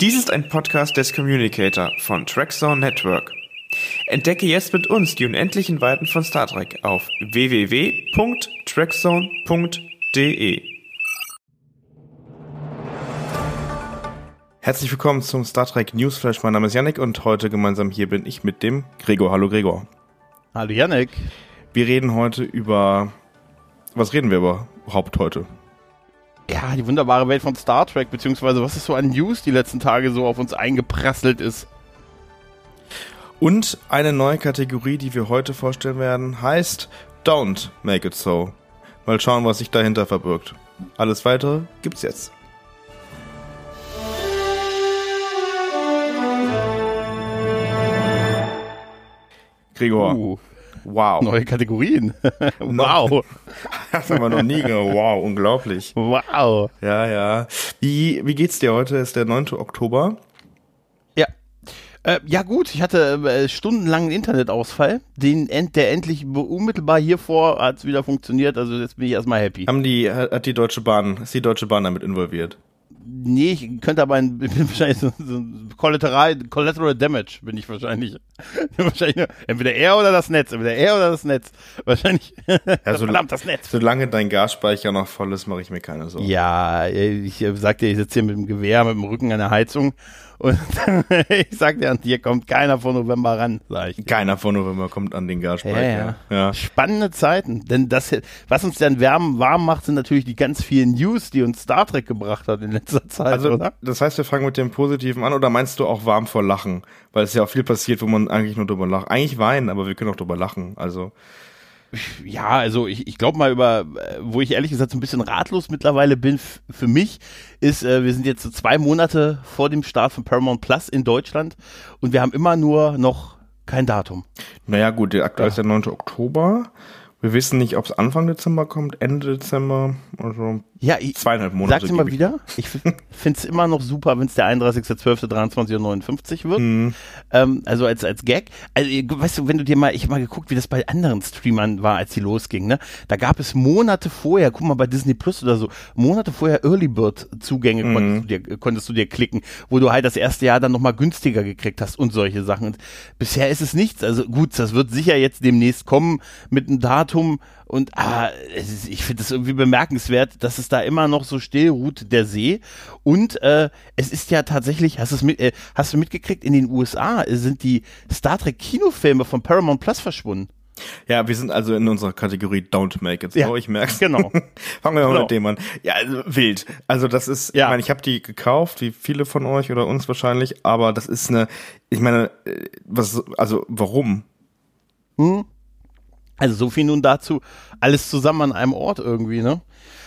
Dies ist ein Podcast des Communicator von Trackzone Network. Entdecke jetzt mit uns die unendlichen Weiten von Star Trek auf www.trackzone.de. Herzlich willkommen zum Star Trek Newsflash. Mein Name ist Yannick und heute gemeinsam hier bin ich mit dem Gregor. Hallo Gregor. Hallo Yannick. Wir reden heute über. Was reden wir überhaupt heute? Ja, die wunderbare Welt von Star Trek, beziehungsweise was ist so an News die letzten Tage so auf uns eingeprasselt ist. Und eine neue Kategorie, die wir heute vorstellen werden, heißt Don't Make It So. Mal schauen, was sich dahinter verbirgt. Alles weitere gibt's jetzt. Gregor. Uh, wow. Neue Kategorien. wow. Das haben wir noch nie gehört. Wow, unglaublich. Wow. Ja, ja. Wie, wie geht's dir heute? Ist der 9. Oktober. Ja. Äh, ja gut, ich hatte äh, stundenlangen Internetausfall, den, der endlich unmittelbar hier vor hat wieder funktioniert, also jetzt bin ich erstmal happy. Haben die, hat die Deutsche Bahn, ist die Deutsche Bahn damit involviert? Nee, ich könnte aber ein, bin wahrscheinlich so, so Collateral, Collateral Damage bin ich wahrscheinlich. wahrscheinlich entweder er oder das Netz, entweder er oder das Netz. Wahrscheinlich. Ja, so, verdammt, das Netz. Solange dein Gasspeicher noch voll ist, mache ich mir keine Sorgen. Ja, ich sag dir, ich sitze hier mit dem Gewehr, mit dem Rücken an der Heizung und ich sag dir, hier kommt keiner vor November ran, sag ich. Keiner vor November kommt an den Gasspeicher. Ja, ja. Spannende Zeiten, denn das, was uns dann wärm, warm macht, sind natürlich die ganz vielen News, die uns Star Trek gebracht hat in letzter Zeit, also, oder? Das heißt, wir fangen mit dem Positiven an oder meinst du auch warm vor Lachen? Weil es ja auch viel passiert, wo man eigentlich nur drüber lacht. Eigentlich weinen, aber wir können auch drüber lachen, also ja, also ich, ich glaube mal über, wo ich ehrlich gesagt so ein bisschen ratlos mittlerweile bin für mich, ist, äh, wir sind jetzt so zwei Monate vor dem Start von Paramount Plus in Deutschland und wir haben immer nur noch kein Datum. Naja gut, aktuell ja. ist der 9. Oktober. Wir wissen nicht, ob es Anfang Dezember kommt, Ende Dezember, also ja, ich, zweieinhalb Monate. Sag's immer wieder, ich finde es immer noch super, wenn es der 31.12.23.59 wird. Mhm. Ähm, also als, als Gag. Also, weißt du, wenn du dir mal, ich habe mal geguckt, wie das bei anderen Streamern war, als die losging, ne? Da gab es Monate vorher, guck mal bei Disney Plus oder so, Monate vorher Early Bird Zugänge mhm. konntest, du dir, konntest du dir klicken, wo du halt das erste Jahr dann nochmal günstiger gekriegt hast und solche Sachen. Und bisher ist es nichts. Also gut, das wird sicher jetzt demnächst kommen mit einem Datum und ah, ist, ich finde es irgendwie bemerkenswert, dass es da immer noch so still ruht, der See. Und äh, es ist ja tatsächlich, hast, mit, äh, hast du mitgekriegt, in den USA sind die Star Trek Kinofilme von Paramount Plus verschwunden. Ja, wir sind also in unserer Kategorie Don't Make It so, ja, ich merk's. Genau. Fangen wir mal genau. mit dem an. Ja, also wild. Also das ist, ja. ich meine, ich habe die gekauft, wie viele von euch oder uns wahrscheinlich, aber das ist eine, ich meine, äh, was, also warum? Hm? Also so viel nun dazu, alles zusammen an einem Ort irgendwie, ne?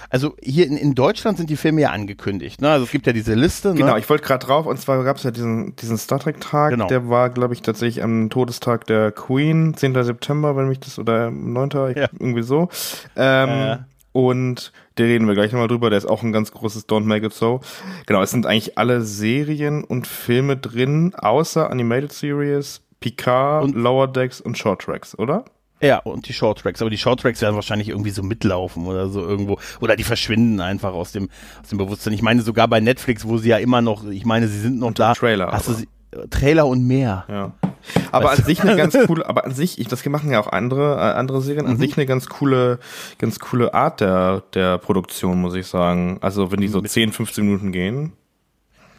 Also hier in, in Deutschland sind die Filme ja angekündigt, ne? Also es gibt ja diese Liste. Ne? Genau, ich wollte gerade drauf, und zwar gab es ja diesen, diesen Star Trek-Tag, genau. der war, glaube ich, tatsächlich am Todestag der Queen, 10. September, wenn mich das, oder 9. Ja. irgendwie so. Ähm, äh. Und da reden wir gleich nochmal drüber, der ist auch ein ganz großes Don't Make It So. Genau, es sind eigentlich alle Serien und Filme drin, außer Animated Series, Picard, und Lower Decks und Short Tracks, oder? Ja, und die Shorttracks. Aber die Shorttracks werden wahrscheinlich irgendwie so mitlaufen oder so irgendwo. Oder die verschwinden einfach aus dem, aus dem Bewusstsein. Ich meine, sogar bei Netflix, wo sie ja immer noch, ich meine, sie sind noch und da. Trailer. Hast du sie, Trailer und mehr. Ja. Aber weißt an sich eine ganz coole, aber an sich, ich, das machen ja auch andere, äh, andere Serien, an mhm. sich eine ganz coole, ganz coole Art der, der Produktion, muss ich sagen. Also wenn die so 10, 15 Minuten gehen.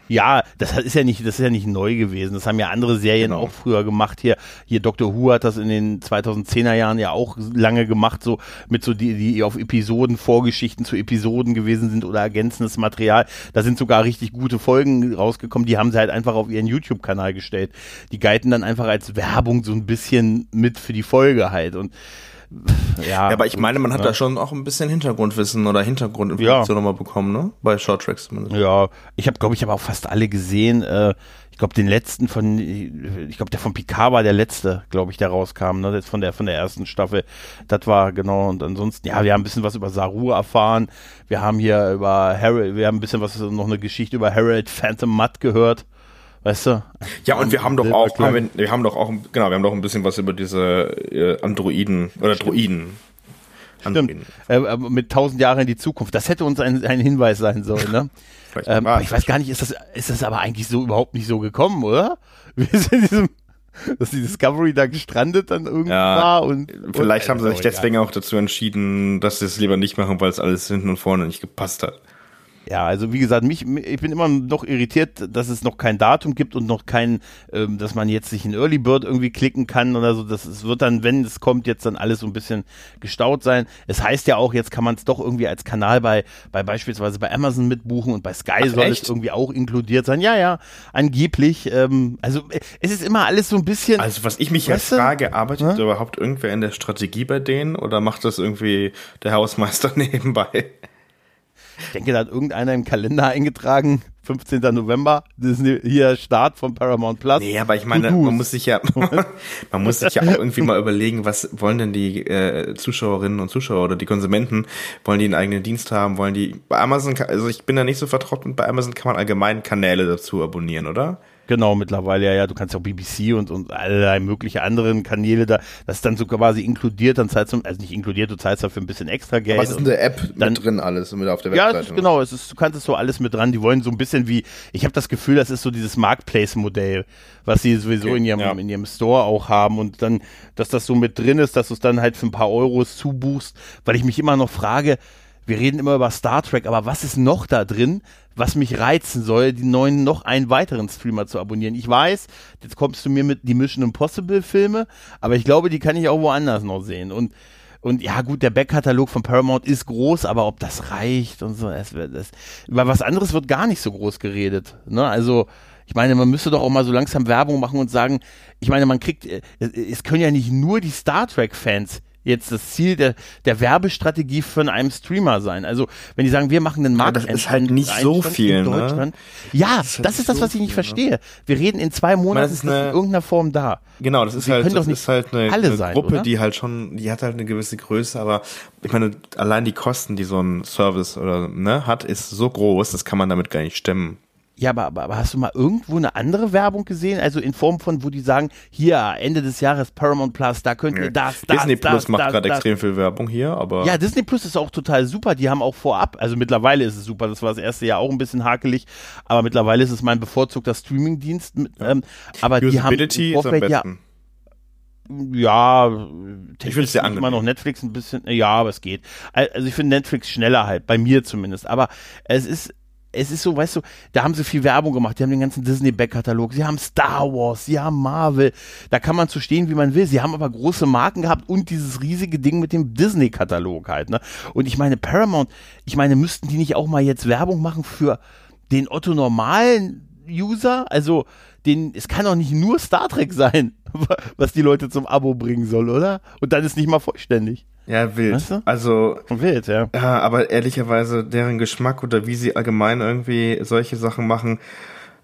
Ja, das ist ja nicht, das ist ja nicht neu gewesen. Das haben ja andere Serien genau. auch früher gemacht. Hier, hier Dr. Who hat das in den 2010er Jahren ja auch lange gemacht, so mit so die, die auf Episoden, Vorgeschichten zu Episoden gewesen sind oder ergänzendes Material. Da sind sogar richtig gute Folgen rausgekommen. Die haben sie halt einfach auf ihren YouTube-Kanal gestellt. Die galten dann einfach als Werbung so ein bisschen mit für die Folge halt und ja, ja, aber ich meine, man hat ja. da schon auch ein bisschen Hintergrundwissen oder Hintergrundinformation ja. nochmal bekommen, ne? Bei Short Tracks zumindest. Ja, ich habe, glaube ich, aber auch fast alle gesehen. Äh, ich glaube, den letzten von, ich glaube, der von Picard war der letzte, glaube ich, der rauskam, ne? Von der von der ersten Staffel. Das war genau. Und ansonsten, ja, wir haben ein bisschen was über Saru erfahren. Wir haben hier über Harold, wir haben ein bisschen was noch eine Geschichte über Harold Phantom Mutt gehört. Weißt du? Ja, und wir haben doch auch, haben wir, wir, haben doch auch, genau, wir haben doch ein bisschen was über diese äh, Androiden oder Droiden Stimmt. Äh, mit tausend Jahren in die Zukunft. Das hätte uns ein, ein Hinweis sein sollen, ne? ähm, ich weiß gar nicht, ist das, ist das aber eigentlich so überhaupt nicht so gekommen, oder? Wir sind in diesem dass die Discovery da gestrandet dann irgendwann ja, war und vielleicht und, haben sie sich deswegen auch dazu entschieden, dass sie es lieber nicht machen, weil es alles hinten und vorne nicht gepasst hat. Ja, also wie gesagt, mich, ich bin immer noch irritiert, dass es noch kein Datum gibt und noch kein, ähm, dass man jetzt sich in Early Bird irgendwie klicken kann oder so. Das es wird dann, wenn es kommt, jetzt dann alles so ein bisschen gestaut sein. Es heißt ja auch, jetzt kann man es doch irgendwie als Kanal bei, bei beispielsweise bei Amazon mitbuchen und bei Sky Ach, soll echt? es irgendwie auch inkludiert sein. Ja, ja, angeblich. Ähm, also es ist immer alles so ein bisschen. Also was ich mich ja frage, arbeitet ja? überhaupt irgendwer in der Strategie bei denen oder macht das irgendwie der Hausmeister nebenbei? Ich denke, da hat irgendeiner im Kalender eingetragen, 15. November, das ist hier Start von Paramount Plus. Nee, aber ich meine, man muss sich ja, man muss sich ja auch irgendwie mal überlegen, was wollen denn die äh, Zuschauerinnen und Zuschauer oder die Konsumenten, wollen die einen eigenen Dienst haben, wollen die, bei Amazon, also ich bin da nicht so vertraut und bei Amazon kann man allgemein Kanäle dazu abonnieren, oder? Genau, mittlerweile ja, ja, du kannst ja auch BBC und, und allerlei mögliche anderen Kanäle da, das ist dann so quasi inkludiert, dann zahlst du, also nicht inkludiert, du zahlst dafür ein bisschen extra Geld. Was ist in der App dann, mit drin alles mit auf der Webseite? Ja, ist, genau, es ist, du kannst es so alles mit dran, die wollen so ein bisschen wie, ich habe das Gefühl, das ist so dieses Marketplace-Modell, was sie sowieso okay, in, ihrem, ja. in ihrem Store auch haben und dann, dass das so mit drin ist, dass du es dann halt für ein paar Euros zubuchst, weil ich mich immer noch frage, wir reden immer über Star Trek, aber was ist noch da drin, was mich reizen soll, die neuen noch einen weiteren Streamer zu abonnieren? Ich weiß, jetzt kommst du mir mit die Mission Impossible Filme, aber ich glaube, die kann ich auch woanders noch sehen und und ja, gut, der Backkatalog von Paramount ist groß, aber ob das reicht und so, das, das, über was anderes wird gar nicht so groß geredet. Ne? Also, ich meine, man müsste doch auch mal so langsam Werbung machen und sagen, ich meine, man kriegt, äh, es können ja nicht nur die Star Trek-Fans jetzt das Ziel der, der Werbestrategie von einem Streamer sein. Also wenn die sagen, wir machen den Markt, ja, das ist halt nicht so viel, in ne? Deutschland. Ne? Ja, das ist, halt das, ist das, was ich nicht verstehe. Ne? Wir reden in zwei Monaten ist, eine, in irgendeiner Form da. Genau, das ist halt, das ist halt eine, eine sein, Gruppe, oder? die halt schon, die hat halt eine gewisse Größe, aber ich meine, allein die Kosten, die so ein Service oder ne hat, ist so groß, das kann man damit gar nicht stemmen. Ja, aber, aber, aber hast du mal irgendwo eine andere Werbung gesehen? Also in Form von, wo die sagen, hier, Ende des Jahres Paramount Plus, da könnt ihr das, das, Disney das, Plus macht gerade extrem viel Werbung hier, aber. Ja, Disney Plus ist auch total super. Die haben auch vorab, also mittlerweile ist es super. Das war das erste Jahr auch ein bisschen hakelig, aber mittlerweile ist es mein bevorzugter Streamingdienst. Ähm, aber die haben im Vorfeld, ja, ja, ich finde es sehr immer noch Netflix ein bisschen, ja, aber es geht. Also ich finde Netflix schneller halt, bei mir zumindest. Aber es ist, es ist so, weißt du, da haben sie viel Werbung gemacht. Die haben den ganzen Disney-Back-Katalog. Sie haben Star Wars, sie haben Marvel. Da kann man zu stehen, wie man will. Sie haben aber große Marken gehabt und dieses riesige Ding mit dem Disney-Katalog halt. Ne? Und ich meine, Paramount, ich meine, müssten die nicht auch mal jetzt Werbung machen für den Otto normalen User? Also, den, es kann doch nicht nur Star Trek sein, was die Leute zum Abo bringen soll, oder? Und dann ist nicht mal vollständig. Ja, wild. Weißt du? Also wild, ja. Ja, aber ehrlicherweise deren Geschmack oder wie sie allgemein irgendwie solche Sachen machen,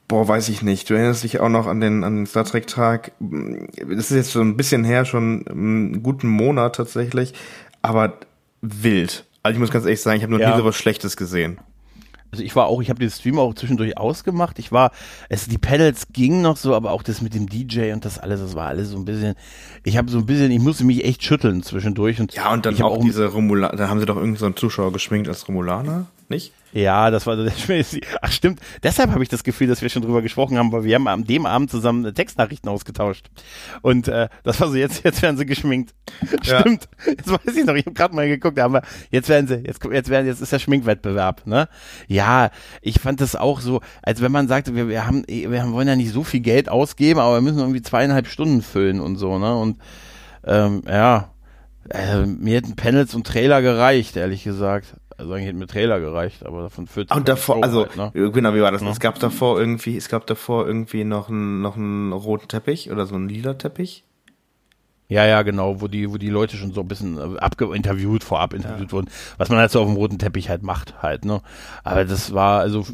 boah, weiß ich nicht. Du erinnerst dich auch noch an den an den Star Trek Tag. Das ist jetzt so ein bisschen her, schon einen guten Monat tatsächlich, aber wild. Also ich muss ganz ehrlich sagen, ich habe noch ja. nie so was Schlechtes gesehen. Also ich war auch, ich habe den Stream auch zwischendurch ausgemacht. Ich war, es die Pedals gingen noch so, aber auch das mit dem DJ und das alles, das war alles so ein bisschen. Ich habe so ein bisschen, ich musste mich echt schütteln zwischendurch und ja und dann auch, auch diese Romulaner, da haben sie doch irgendeinen so Zuschauer geschminkt als Romulaner, nicht? Ja, das war der Ach stimmt, deshalb habe ich das Gefühl, dass wir schon drüber gesprochen haben, weil wir haben am dem Abend zusammen Textnachrichten ausgetauscht. Und äh, das war so, jetzt, jetzt werden sie geschminkt. Ja. Stimmt. Jetzt weiß ich noch, ich habe gerade mal geguckt, aber jetzt werden sie, jetzt, jetzt werden, jetzt ist der Schminkwettbewerb, ne? Ja, ich fand das auch so, als wenn man sagt, wir, wir haben, wir wollen ja nicht so viel Geld ausgeben, aber wir müssen irgendwie zweieinhalb Stunden füllen und so, ne? Und ähm, ja, äh, mir hätten Panels und Trailer gereicht, ehrlich gesagt. Also eigentlich hätte mir Trailer gereicht, aber davon führt Und davor, also halt, ne? genau, wie war das? Ja. Es gab davor irgendwie, es gab davor irgendwie noch einen noch einen roten Teppich oder so einen lila Teppich. Ja, ja, genau, wo die, wo die Leute schon so ein bisschen äh, abgeinterviewt, vorab interviewt ja. wurden, was man halt so auf dem roten Teppich halt macht, halt, ne. Aber das war, also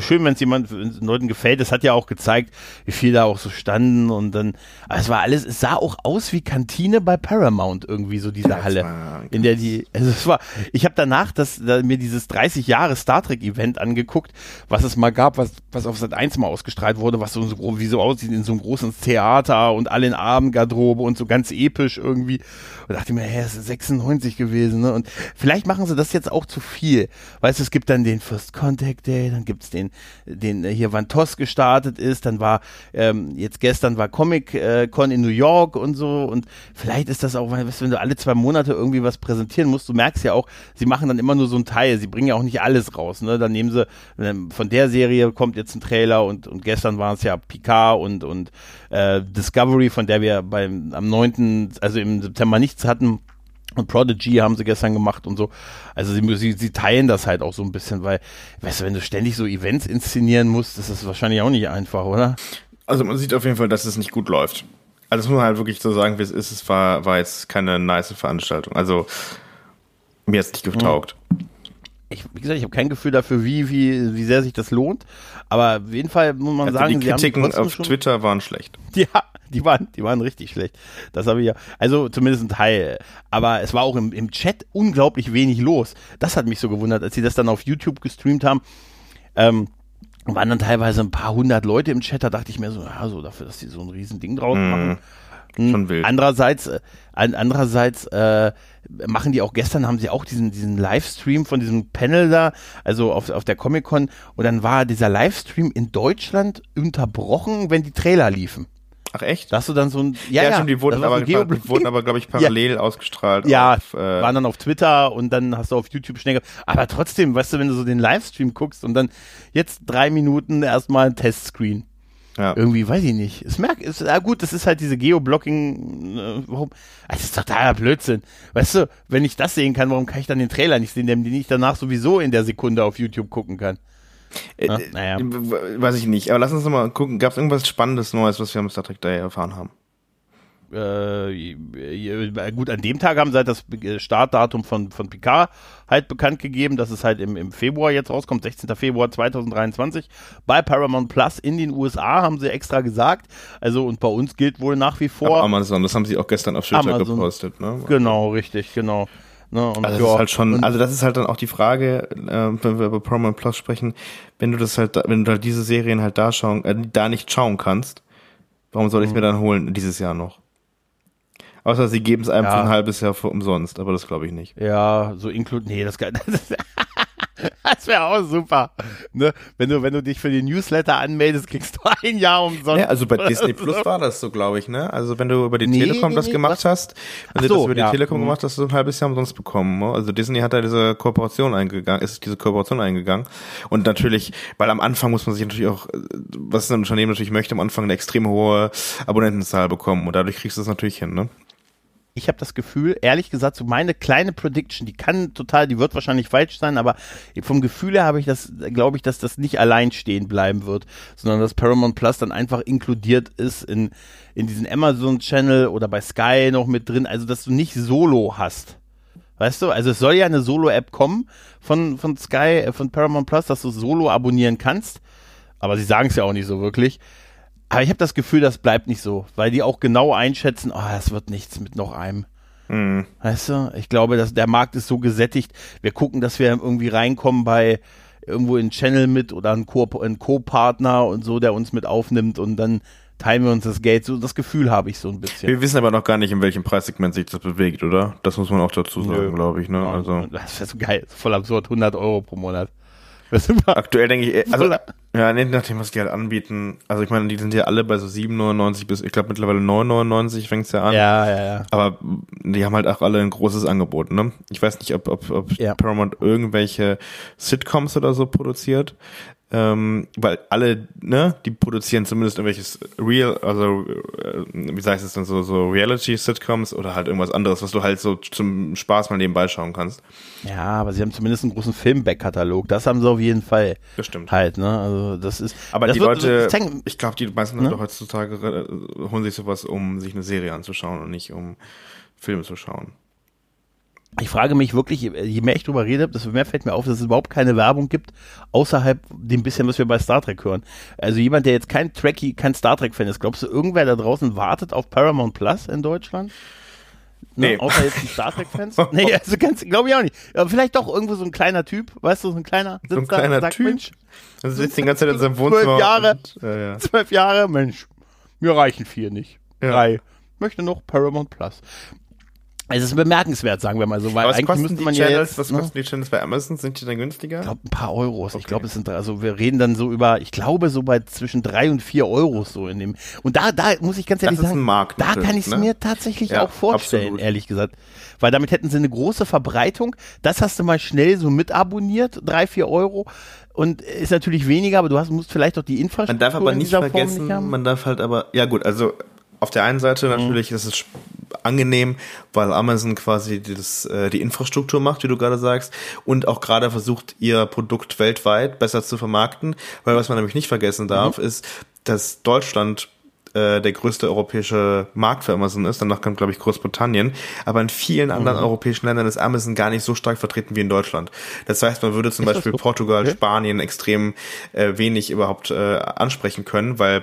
schön, wenn es jemand, Leuten gefällt, das hat ja auch gezeigt, wie viel da auch so standen und dann, aber es war alles, es sah auch aus wie Kantine bei Paramount irgendwie, so diese Halle, in der die, also es war, ich habe danach das, da, mir dieses 30 Jahre Star Trek Event angeguckt, was es mal gab, was, was auf Sat 1 mal ausgestrahlt wurde, was so, so wie so aussieht in so einem großen Theater und alle in Abendgarderobe und so ganz episch irgendwie. Und dachte mir, hä, es ist 96 gewesen, ne? Und vielleicht machen sie das jetzt auch zu viel. Weißt du, es gibt dann den First Contact Day, dann gibt's den, den äh, hier wann TOS gestartet ist, dann war, ähm, jetzt gestern war Comic äh, Con in New York und so. Und vielleicht ist das auch, weißt du, wenn du alle zwei Monate irgendwie was präsentieren musst, du merkst ja auch, sie machen dann immer nur so ein Teil, sie bringen ja auch nicht alles raus, ne? Dann nehmen sie, ähm, von der Serie kommt jetzt ein Trailer und, und gestern war es ja Picard und, und äh, Discovery, von der wir beim am 9., also im September nichts hatten. Und Prodigy haben sie gestern gemacht und so. Also sie, sie, sie teilen das halt auch so ein bisschen, weil, weißt du, wenn du ständig so Events inszenieren musst, das ist wahrscheinlich auch nicht einfach, oder? Also man sieht auf jeden Fall, dass es nicht gut läuft. Also das muss man halt wirklich so sagen, wie es ist. Es war, war jetzt keine nice Veranstaltung. Also mir hat es nicht getaugt. Mhm ich, wie gesagt, ich habe kein Gefühl dafür, wie, wie, wie sehr sich das lohnt. Aber auf jeden Fall muss man also sagen, die Kritiken auf Twitter waren schlecht. Ja, die waren, die waren richtig schlecht. Das habe ich ja, also zumindest ein Teil. Aber es war auch im, im Chat unglaublich wenig los. Das hat mich so gewundert, als sie das dann auf YouTube gestreamt haben. Ähm, waren dann teilweise ein paar hundert Leute im Chat, da dachte ich mir so, ja, so dafür, dass die so ein riesen Ding draus mhm. machen. Mm. Schon wild. Andererseits, äh, andererseits äh, machen die auch gestern, haben sie auch diesen, diesen Livestream von diesem Panel da, also auf, auf der Comic-Con, und dann war dieser Livestream in Deutschland unterbrochen, wenn die Trailer liefen. Ach echt? Da hast du dann so ein, ja, ja, stimmt, die wurden aber, so wurden aber, glaube ich, parallel ja. ausgestrahlt. Ja, auf, äh, waren dann auf Twitter und dann hast du auf YouTube schnell, aber trotzdem, weißt du, wenn du so den Livestream guckst und dann jetzt drei Minuten erstmal ein Testscreen. Ja. Irgendwie, weiß ich nicht. Es merkt, ist, ja gut, das ist halt diese Geoblocking, äh, warum? Das ist totaler Blödsinn. Weißt du, wenn ich das sehen kann, warum kann ich dann den Trailer nicht sehen, den ich danach sowieso in der Sekunde auf YouTube gucken kann? Äh, ja, naja. Weiß ich nicht, aber lass uns mal gucken, gab es irgendwas Spannendes Neues, was wir am Star Trek Day erfahren haben? äh, gut, an dem Tag haben sie halt das Startdatum von, von Picard halt bekannt gegeben, dass es halt im, im Februar jetzt rauskommt, 16. Februar 2023 bei Paramount Plus in den USA, haben sie extra gesagt. Also und bei uns gilt wohl nach wie vor. Aber Amazon, das haben sie auch gestern auf Twitter gepostet, ne? Genau, richtig, genau. Ne, also, das ja, ist halt schon, also das ist halt dann auch die Frage, äh, wenn wir über Paramount Plus sprechen, wenn du das halt, wenn du halt diese Serien halt da schauen, äh, da nicht schauen kannst, warum soll ich es mhm. mir dann holen dieses Jahr noch? Außer sie geben es einem ja. für ein halbes Jahr für umsonst, aber das glaube ich nicht. Ja, so inkludiert. Nee, das, kann, das wäre auch super. Ne? Wenn, du, wenn du dich für den Newsletter anmeldest, kriegst du ein Jahr umsonst. Ja, also bei Disney Plus war das so, glaube ich, ne? Also wenn du über die nee, Telekom nee, das nee, gemacht was? hast, wenn Ach du das über ja. die Telekom mhm. gemacht hast, hast du ein halbes Jahr umsonst bekommen. Ne? Also Disney hat da diese Kooperation eingegangen, ist diese Kooperation eingegangen. Und natürlich, weil am Anfang muss man sich natürlich auch, was ein Unternehmen natürlich möchte, am Anfang eine extrem hohe Abonnentenzahl bekommen. Und dadurch kriegst du es natürlich hin, ne? Ich habe das Gefühl, ehrlich gesagt, so meine kleine Prediction, die kann total, die wird wahrscheinlich falsch sein, aber vom Gefühl her habe ich das, glaube ich, dass das nicht allein stehen bleiben wird, sondern dass Paramount Plus dann einfach inkludiert ist in, in diesen Amazon Channel oder bei Sky noch mit drin, also dass du nicht Solo hast. Weißt du, also es soll ja eine Solo-App kommen von, von Sky, äh, von Paramount Plus, dass du Solo abonnieren kannst, aber sie sagen es ja auch nicht so wirklich. Aber ich habe das Gefühl, das bleibt nicht so, weil die auch genau einschätzen, oh, das wird nichts mit noch einem. Mhm. Weißt du, ich glaube, dass der Markt ist so gesättigt. Wir gucken, dass wir irgendwie reinkommen bei irgendwo in Channel mit oder ein Co-Partner und so, der uns mit aufnimmt und dann teilen wir uns das Geld. So das Gefühl habe ich so ein bisschen. Wir wissen aber noch gar nicht, in welchem Preissegment sich das bewegt, oder? Das muss man auch dazu sagen, glaube ich. Ne? Also das wäre so geil, voll absurd, 100 Euro pro Monat. Aktuell denke ich, also, ja, nee, nachdem, was die halt anbieten. Also ich meine, die sind ja alle bei so 7,99 bis, ich glaube mittlerweile 9,99 fängt's ja an. Ja, ja, ja. Aber die haben halt auch alle ein großes Angebot, ne? Ich weiß nicht, ob, ob, ob ja. Paramount irgendwelche Sitcoms oder so produziert ähm, weil alle, ne, die produzieren zumindest irgendwelches Real, also äh, wie heißt es denn so, so Reality-Sitcoms oder halt irgendwas anderes, was du halt so zum Spaß mal nebenbei schauen kannst. Ja, aber sie haben zumindest einen großen Filmback-Katalog, das haben sie auf jeden Fall. Das stimmt. Halt, ne, also das ist. Aber die Leute, ich glaube, die meisten ne? Leute heutzutage äh, holen sich sowas, um sich eine Serie anzuschauen und nicht um Filme zu schauen ich frage mich wirklich, je mehr ich drüber rede, desto mehr fällt mir auf, dass es überhaupt keine Werbung gibt, außerhalb dem bisschen, was wir bei Star Trek hören. Also jemand, der jetzt kein Trekkie, kein Star Trek-Fan ist, glaubst du, irgendwer da draußen wartet auf Paramount Plus in Deutschland? Ne, nee. Außer jetzt die Star Trek-Fans? nee, also ganz, glaube ich auch nicht. Aber vielleicht doch irgendwo so ein kleiner Typ, weißt du, so ein kleiner, so ein kleiner sagt, Typ. Mensch, also sitzt die ganze Zeit in seinem Wohnzimmer. Zwölf Jahre, und, ja, ja. zwölf Jahre, Mensch, mir reichen vier nicht. Ja. Drei. möchte noch Paramount Plus. Es ist bemerkenswert, sagen wir mal so, weil eigentlich müsste man Channels, ja jetzt, was ne? kosten die Channels bei Amazon? Sind die dann günstiger? Ich glaube, ein paar Euros. Okay. Ich glaube, es sind, also wir reden dann so über, ich glaube, so bei zwischen drei und vier Euros so in dem. Und da, da muss ich ganz ehrlich das ist sagen, ein Markt. da kann ich es ne? mir tatsächlich Ja, auch vorstellen, absolut. ehrlich gesagt. Weil damit hätten sie eine große Verbreitung. Das hast du mal schnell so mit abonniert, drei, vier Euro. Und ist natürlich weniger, aber du hast, musst vielleicht auch die Infrastruktur Man darf aber nicht vergessen, nicht haben. man darf halt aber, ja gut, also auf der einen Seite Mhm. natürlich ist es angenehm, weil Amazon quasi das, äh, die Infrastruktur macht, wie du gerade sagst, und auch gerade versucht, ihr Produkt weltweit besser zu vermarkten, weil was man nämlich nicht vergessen darf, Mhm. ist, dass Deutschland äh, der größte europäische Markt für Amazon ist. Danach kommt, glaube ich, Großbritannien. Aber in vielen Mhm. anderen europäischen Ländern ist Amazon gar nicht so stark vertreten wie in Deutschland. Das heißt, man würde zum Ist Beispiel so? Portugal, Okay. Spanien extrem äh, wenig überhaupt äh, ansprechen können, weil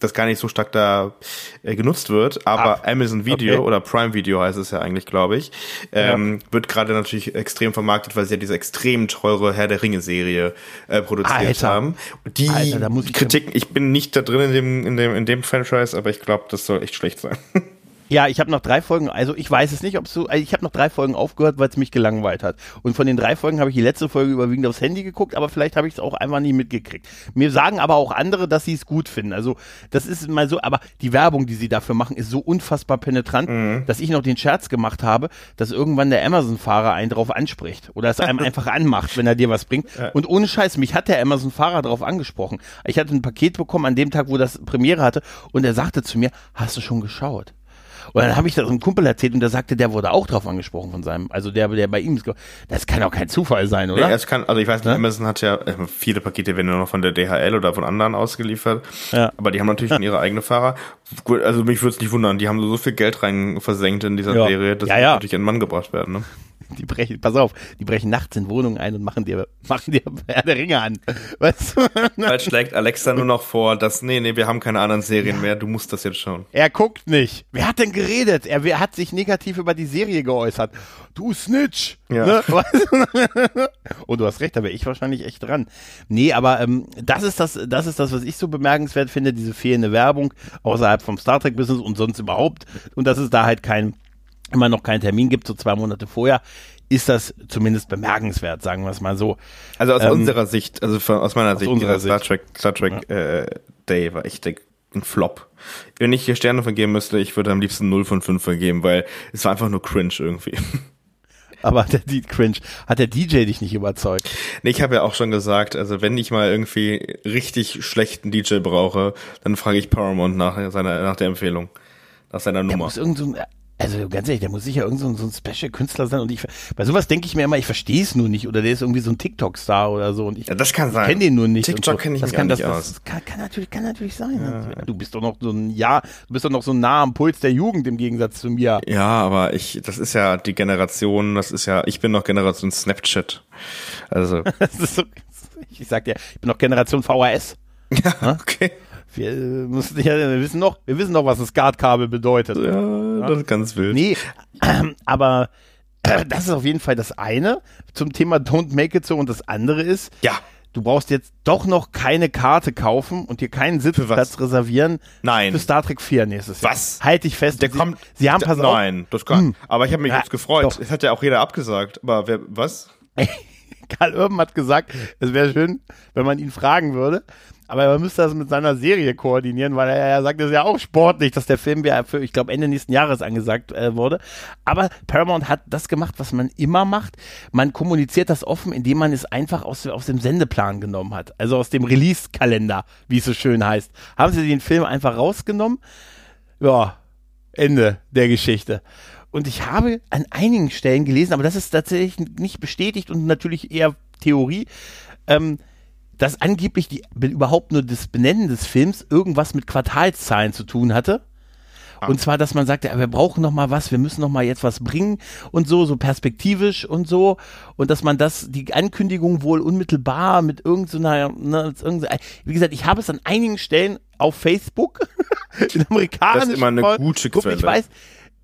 das gar nicht so stark da äh, genutzt wird, aber Amazon Video okay. oder Prime Video heißt es ja eigentlich, glaube ich, ähm, wird gerade natürlich extrem vermarktet, weil sie ja diese extrem teure Herr der Ringe Serie äh, produziert Alter. haben. Die Alter, ich- Kritiken, ich bin nicht da drin in dem in dem in dem Franchise, aber ich glaube, das soll echt schlecht sein. Ja, ich habe noch drei Folgen, also ich weiß es nicht, ob so, also ich habe noch drei Folgen aufgehört, weil es mich gelangweilt hat. Und von den drei Folgen habe ich die letzte Folge überwiegend aufs Handy geguckt, aber vielleicht habe ich es auch einfach nie mitgekriegt. Mir sagen aber auch andere, dass sie es gut finden. Also das ist mal so, aber die Werbung, die sie dafür machen, ist so unfassbar penetrant, dass ich noch den Scherz gemacht habe, dass irgendwann der Amazon-Fahrer einen drauf anspricht oder es einem einfach anmacht, wenn er dir was bringt. Und ohne Scheiß, mich hat der Amazon-Fahrer drauf angesprochen. Ich hatte ein Paket bekommen an dem Tag, wo das Premiere hatte und er sagte zu mir, hast du schon geschaut? Und dann habe ich das einem Kumpel erzählt und der sagte, der wurde auch drauf angesprochen von seinem, also der, der bei ihm ist. Das kann auch kein Zufall sein, oder? Ja, es kann, also ich weiß nicht? Amazon hat ja äh, viele Pakete werden nur noch von der DHL oder von anderen ausgeliefert. Ja. Aber die haben natürlich schon ihre eigene Fahrer. Also mich würde es nicht wundern, die haben so viel Geld rein versenkt in dieser Ja. Serie, dass Ja, die ja. natürlich den Mann gebracht werden. Ne? Die brechen, pass auf, die brechen nachts in Wohnungen ein und machen dir, machen dir Herr der Ringe an. Weißt du? Bald schlägt Alexa nur noch vor, dass, nee, nee, wir haben keine anderen Serien mehr, du musst das jetzt schauen. Er guckt nicht. Wer hat denn geredet? Er wer hat sich negativ über die Serie geäußert. Du Snitch. Ja. Ne? Weißt du? Und du hast recht, da wäre ich wahrscheinlich echt dran. Nee, aber ähm, das ist das, das ist das, was ich so bemerkenswert finde, diese fehlende Werbung außerhalb vom Star Trek Business und sonst überhaupt. Und dass es da halt kein, immer noch keinen Termin gibt, so zwei Monate vorher, ist das zumindest bemerkenswert, sagen wir es mal so. Also aus Ähm, unserer Sicht, also von, aus meiner Sicht, unserer dieser Star Sicht. Trek, Star Trek äh, Day war echt ein Flop. Wenn ich hier Sterne vergeben müsste, ich würde am liebsten 0 von 5 vergeben, weil es war einfach nur cringe irgendwie. Aber der, die Cringe, hat der DJ dich nicht überzeugt? Nee, ich habe ja auch schon gesagt, also wenn ich mal irgendwie richtig schlechten DJ brauche, dann frage ich Paramount nach seiner nach der Empfehlung, nach seiner Der Nummer. muss irgend so ein, also ganz ehrlich, der muss sicher irgend so ein, so ein Special-Künstler sein und ich, bei sowas denke ich mir immer, ich verstehe es nur nicht oder der ist irgendwie so ein TikTok-Star oder so und ich Ja, das kann sein. kenne den nur nicht. TikTok so. kenne ich das kann, auch nicht das. Das kann, kann natürlich, kann natürlich sein. Du bist doch noch so ein Jahr, du bist doch noch so nah am Puls der Jugend im Gegensatz zu mir. Ja, aber ich, das ist ja die Generation, das ist ja, ich bin noch Generation Snapchat. Also, Das so, ich sag dir, ich bin noch Generation VHS. ja, okay. Wir, müssen, ja, wir wissen noch, wir wissen noch, was ein SCART-Kabel bedeutet. Ja, das ist ganz wild. Nee, aber äh, das ist auf jeden Fall das eine zum Thema Don't Make It So und das andere ist, Ja, du brauchst jetzt doch noch keine Karte kaufen und dir keinen Sitzplatz reservieren Nein. für Star Trek 4 nächstes Jahr. Was? Halt dich fest. der Sie, kommt. Sie haben, pass auf, Nein, das kann. Aber ich habe mich Ja, jetzt gefreut. doch. Es hat ja auch jeder abgesagt. Aber wer, was? Karl Urban hat gesagt, es wäre schön, wenn man ihn fragen würde. Aber er müsste das mit seiner Serie koordinieren, weil er ja sagt, es ist ja auch sportlich, dass der Film ja für, ich glaube, Ende nächsten Jahres angesagt äh, wurde. Aber Paramount hat das gemacht, was man immer macht. Man kommuniziert das offen, indem man es einfach aus, aus dem Sendeplan genommen hat. Also aus dem Release-Kalender, wie es so schön heißt. Haben sie den Film einfach rausgenommen. Ja, Ende der Geschichte. Und ich habe an einigen Stellen gelesen, aber das ist tatsächlich nicht bestätigt und natürlich eher Theorie, ähm, dass angeblich die, überhaupt nur das Benennen des Films irgendwas mit Quartalszahlen zu tun hatte. Und zwar, dass man sagte, wir brauchen noch mal was, wir müssen noch mal jetzt was bringen und so, so perspektivisch und so. Und dass man das, die Ankündigung wohl unmittelbar mit irgendeiner, ne, irgendeiner wie gesagt, ich habe es an einigen Stellen auf Facebook, in amerikanischen Das ist immer eine gute Gruppen, Ich Quelle. weiß,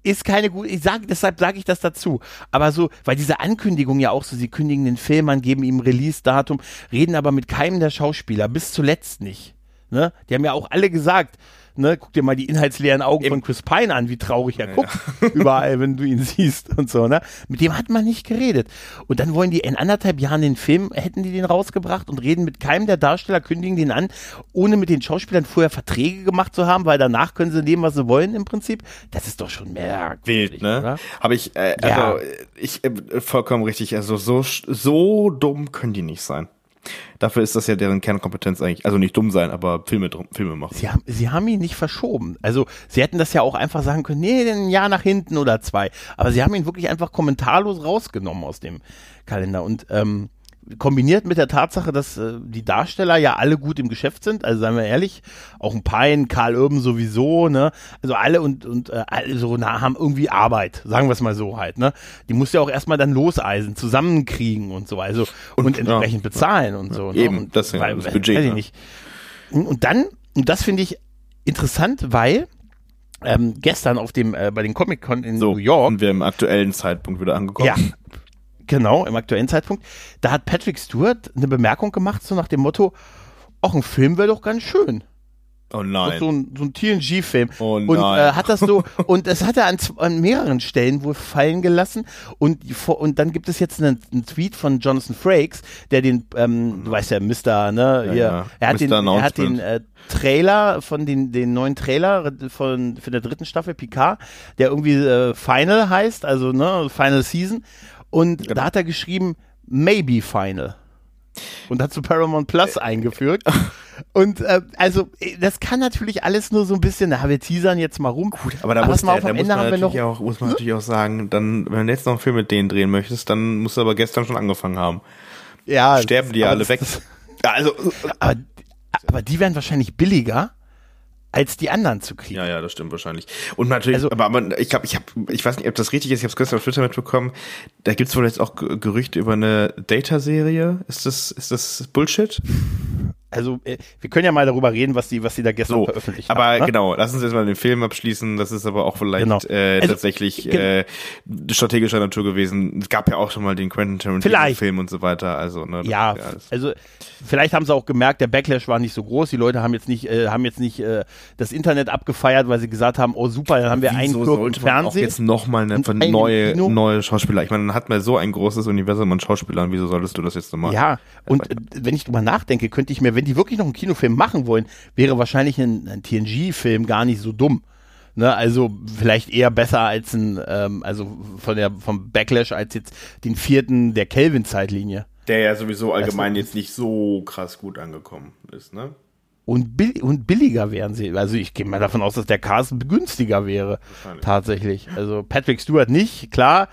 ist keine gute, ich sage, deshalb sage ich das dazu. Aber so, weil diese Ankündigung ja auch so, sie kündigen den Film an, geben ihm Release-Datum, reden aber mit keinem der Schauspieler, bis zuletzt nicht. Ne? Die haben ja auch alle gesagt, ne, guck dir mal die inhaltsleeren Augen Eben. von Chris Pine an, wie traurig er ja, guckt, ja. überall, wenn du ihn siehst und so, ne? Mit dem hat man nicht geredet. Und dann wollen die in anderthalb Jahren den Film, hätten die den rausgebracht und reden mit keinem der Darsteller, kündigen den an, ohne mit den Schauspielern vorher Verträge gemacht zu haben, weil danach können sie nehmen, was sie wollen im Prinzip. Das ist doch schon merkwürdig, Wild, ne? Habe ich, äh, also, ja. ich, äh, vollkommen richtig, also so, so dumm können die nicht sein. Dafür ist das ja deren Kernkompetenz eigentlich. Also nicht dumm sein, aber Filme, Filme machen. Sie haben, sie haben ihn nicht verschoben. Also sie hätten das ja auch einfach sagen können, nee, ein Jahr nach hinten oder zwei. Aber sie haben ihn wirklich einfach kommentarlos rausgenommen aus dem Kalender. Und ähm, kombiniert mit der Tatsache, dass äh, die Darsteller ja alle gut im Geschäft sind, also seien wir ehrlich, auch ein Pein, Karl Urban sowieso, ne? Also alle und und äh, alle so na, haben irgendwie Arbeit, sagen wir es mal so halt, ne? Die muss ja auch erstmal dann loseisen, zusammenkriegen und so, also und, und entsprechend ja, bezahlen und so. Ne? Eben, ne? das, weil, das Budget. Weiß ich nicht. Und dann, und das finde ich interessant, weil ähm, gestern auf dem äh, bei den Comic Con in so, New York sind wir im aktuellen Zeitpunkt wieder angekommen. Ja, Genau, im aktuellen Zeitpunkt. Da hat Patrick Stewart eine Bemerkung gemacht, so nach dem Motto, auch ein Film wäre doch ganz schön. Oh nein. So ein, so ein TNG-Film. Oh nein. Und äh, hat das so, und das hat er an, an mehreren Stellen wohl fallen gelassen. Und, und dann gibt es jetzt einen, einen Tweet von Jonathan Frakes, der den, ähm, du weißt ja, Mr., ne, ja, hier, ja. er hat Mr. den, er hat den äh, Trailer von den, den neuen Trailer von, für der dritten Staffel Picard, der irgendwie äh, Final heißt, also ne, Final Season. Und genau. da hat er geschrieben, maybe final. Und hat zu Paramount Plus eingeführt. Und äh, also, das kann natürlich alles nur so ein bisschen, na, wir teasern jetzt mal rum. Gut, aber da aber muss, der, da muss man, natürlich auch, muss man natürlich auch sagen, dann, wenn du jetzt noch einen Film mit denen drehen möchtest, dann musst du aber gestern schon angefangen haben. Ja. Sterben die ja alle weg. Ja, also, aber, aber die werden wahrscheinlich billiger als die anderen zu kriegen. Ja, ja, das stimmt wahrscheinlich. Und natürlich, also, aber, aber ich glaube, ich habe, ich weiß nicht, ob das richtig ist, ich habe es gestern auf Twitter mitbekommen, da gibt's wohl jetzt auch Gerüchte über eine Data-Serie. Ist das, ist das Bullshit? Also äh, wir können ja mal darüber reden, was die, was die da gestern so, veröffentlicht aber haben. Aber ne? genau, lass uns jetzt mal den Film abschließen. Das ist aber auch vielleicht genau. äh, also, tatsächlich äh, strategischer Natur gewesen. Es gab ja auch schon mal den Quentin Tarantino-Film und so weiter. Also ne, ja, ja also vielleicht haben sie auch gemerkt, der Backlash war nicht so groß. Die Leute haben jetzt nicht, äh, haben jetzt nicht äh, das Internet abgefeiert, weil sie gesagt haben, oh super, dann haben wir einen Wieso einen Fernsehen. Auch jetzt noch mal eine, eine neue, neue Schauspieler. Ich meine, dann hat man so ein großes Universum an Schauspielern. Wieso solltest du das jetzt nochmal? Ja, und äh, wenn ich drüber nachdenke, könnte ich mir, wenn die wirklich noch einen Kinofilm machen wollen, wäre wahrscheinlich ein, ein TNG-Film gar nicht so dumm. Ne, also vielleicht eher besser als ein, ähm, also von der vom Backlash als jetzt den vierten der Kelvin-Zeitlinie. Der ja sowieso allgemein jetzt nicht so krass gut angekommen ist, ne? Und, bill und billiger wären sie. Also ich gehe mal davon aus, dass der Cast günstiger wäre. Tatsächlich. Also Patrick Stewart nicht, klar.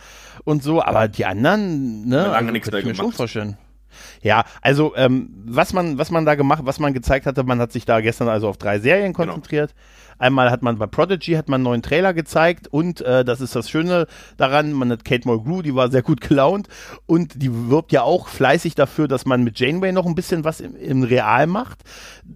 Und so, aber die anderen, ne? Lange also, nichts mehr gemacht. Schon vorstellen. Ja, also ähm, was man, was man da gemacht, was man gezeigt hatte, man hat sich da gestern also auf drei Serien genau. konzentriert. Genau. Einmal hat man bei Prodigy hat man einen neuen Trailer gezeigt und äh, das ist das Schöne daran, man hat Kate Mulgrew, die war sehr gut gelaunt und die wirbt ja auch fleißig dafür, dass man mit Janeway noch ein bisschen was im, im Real macht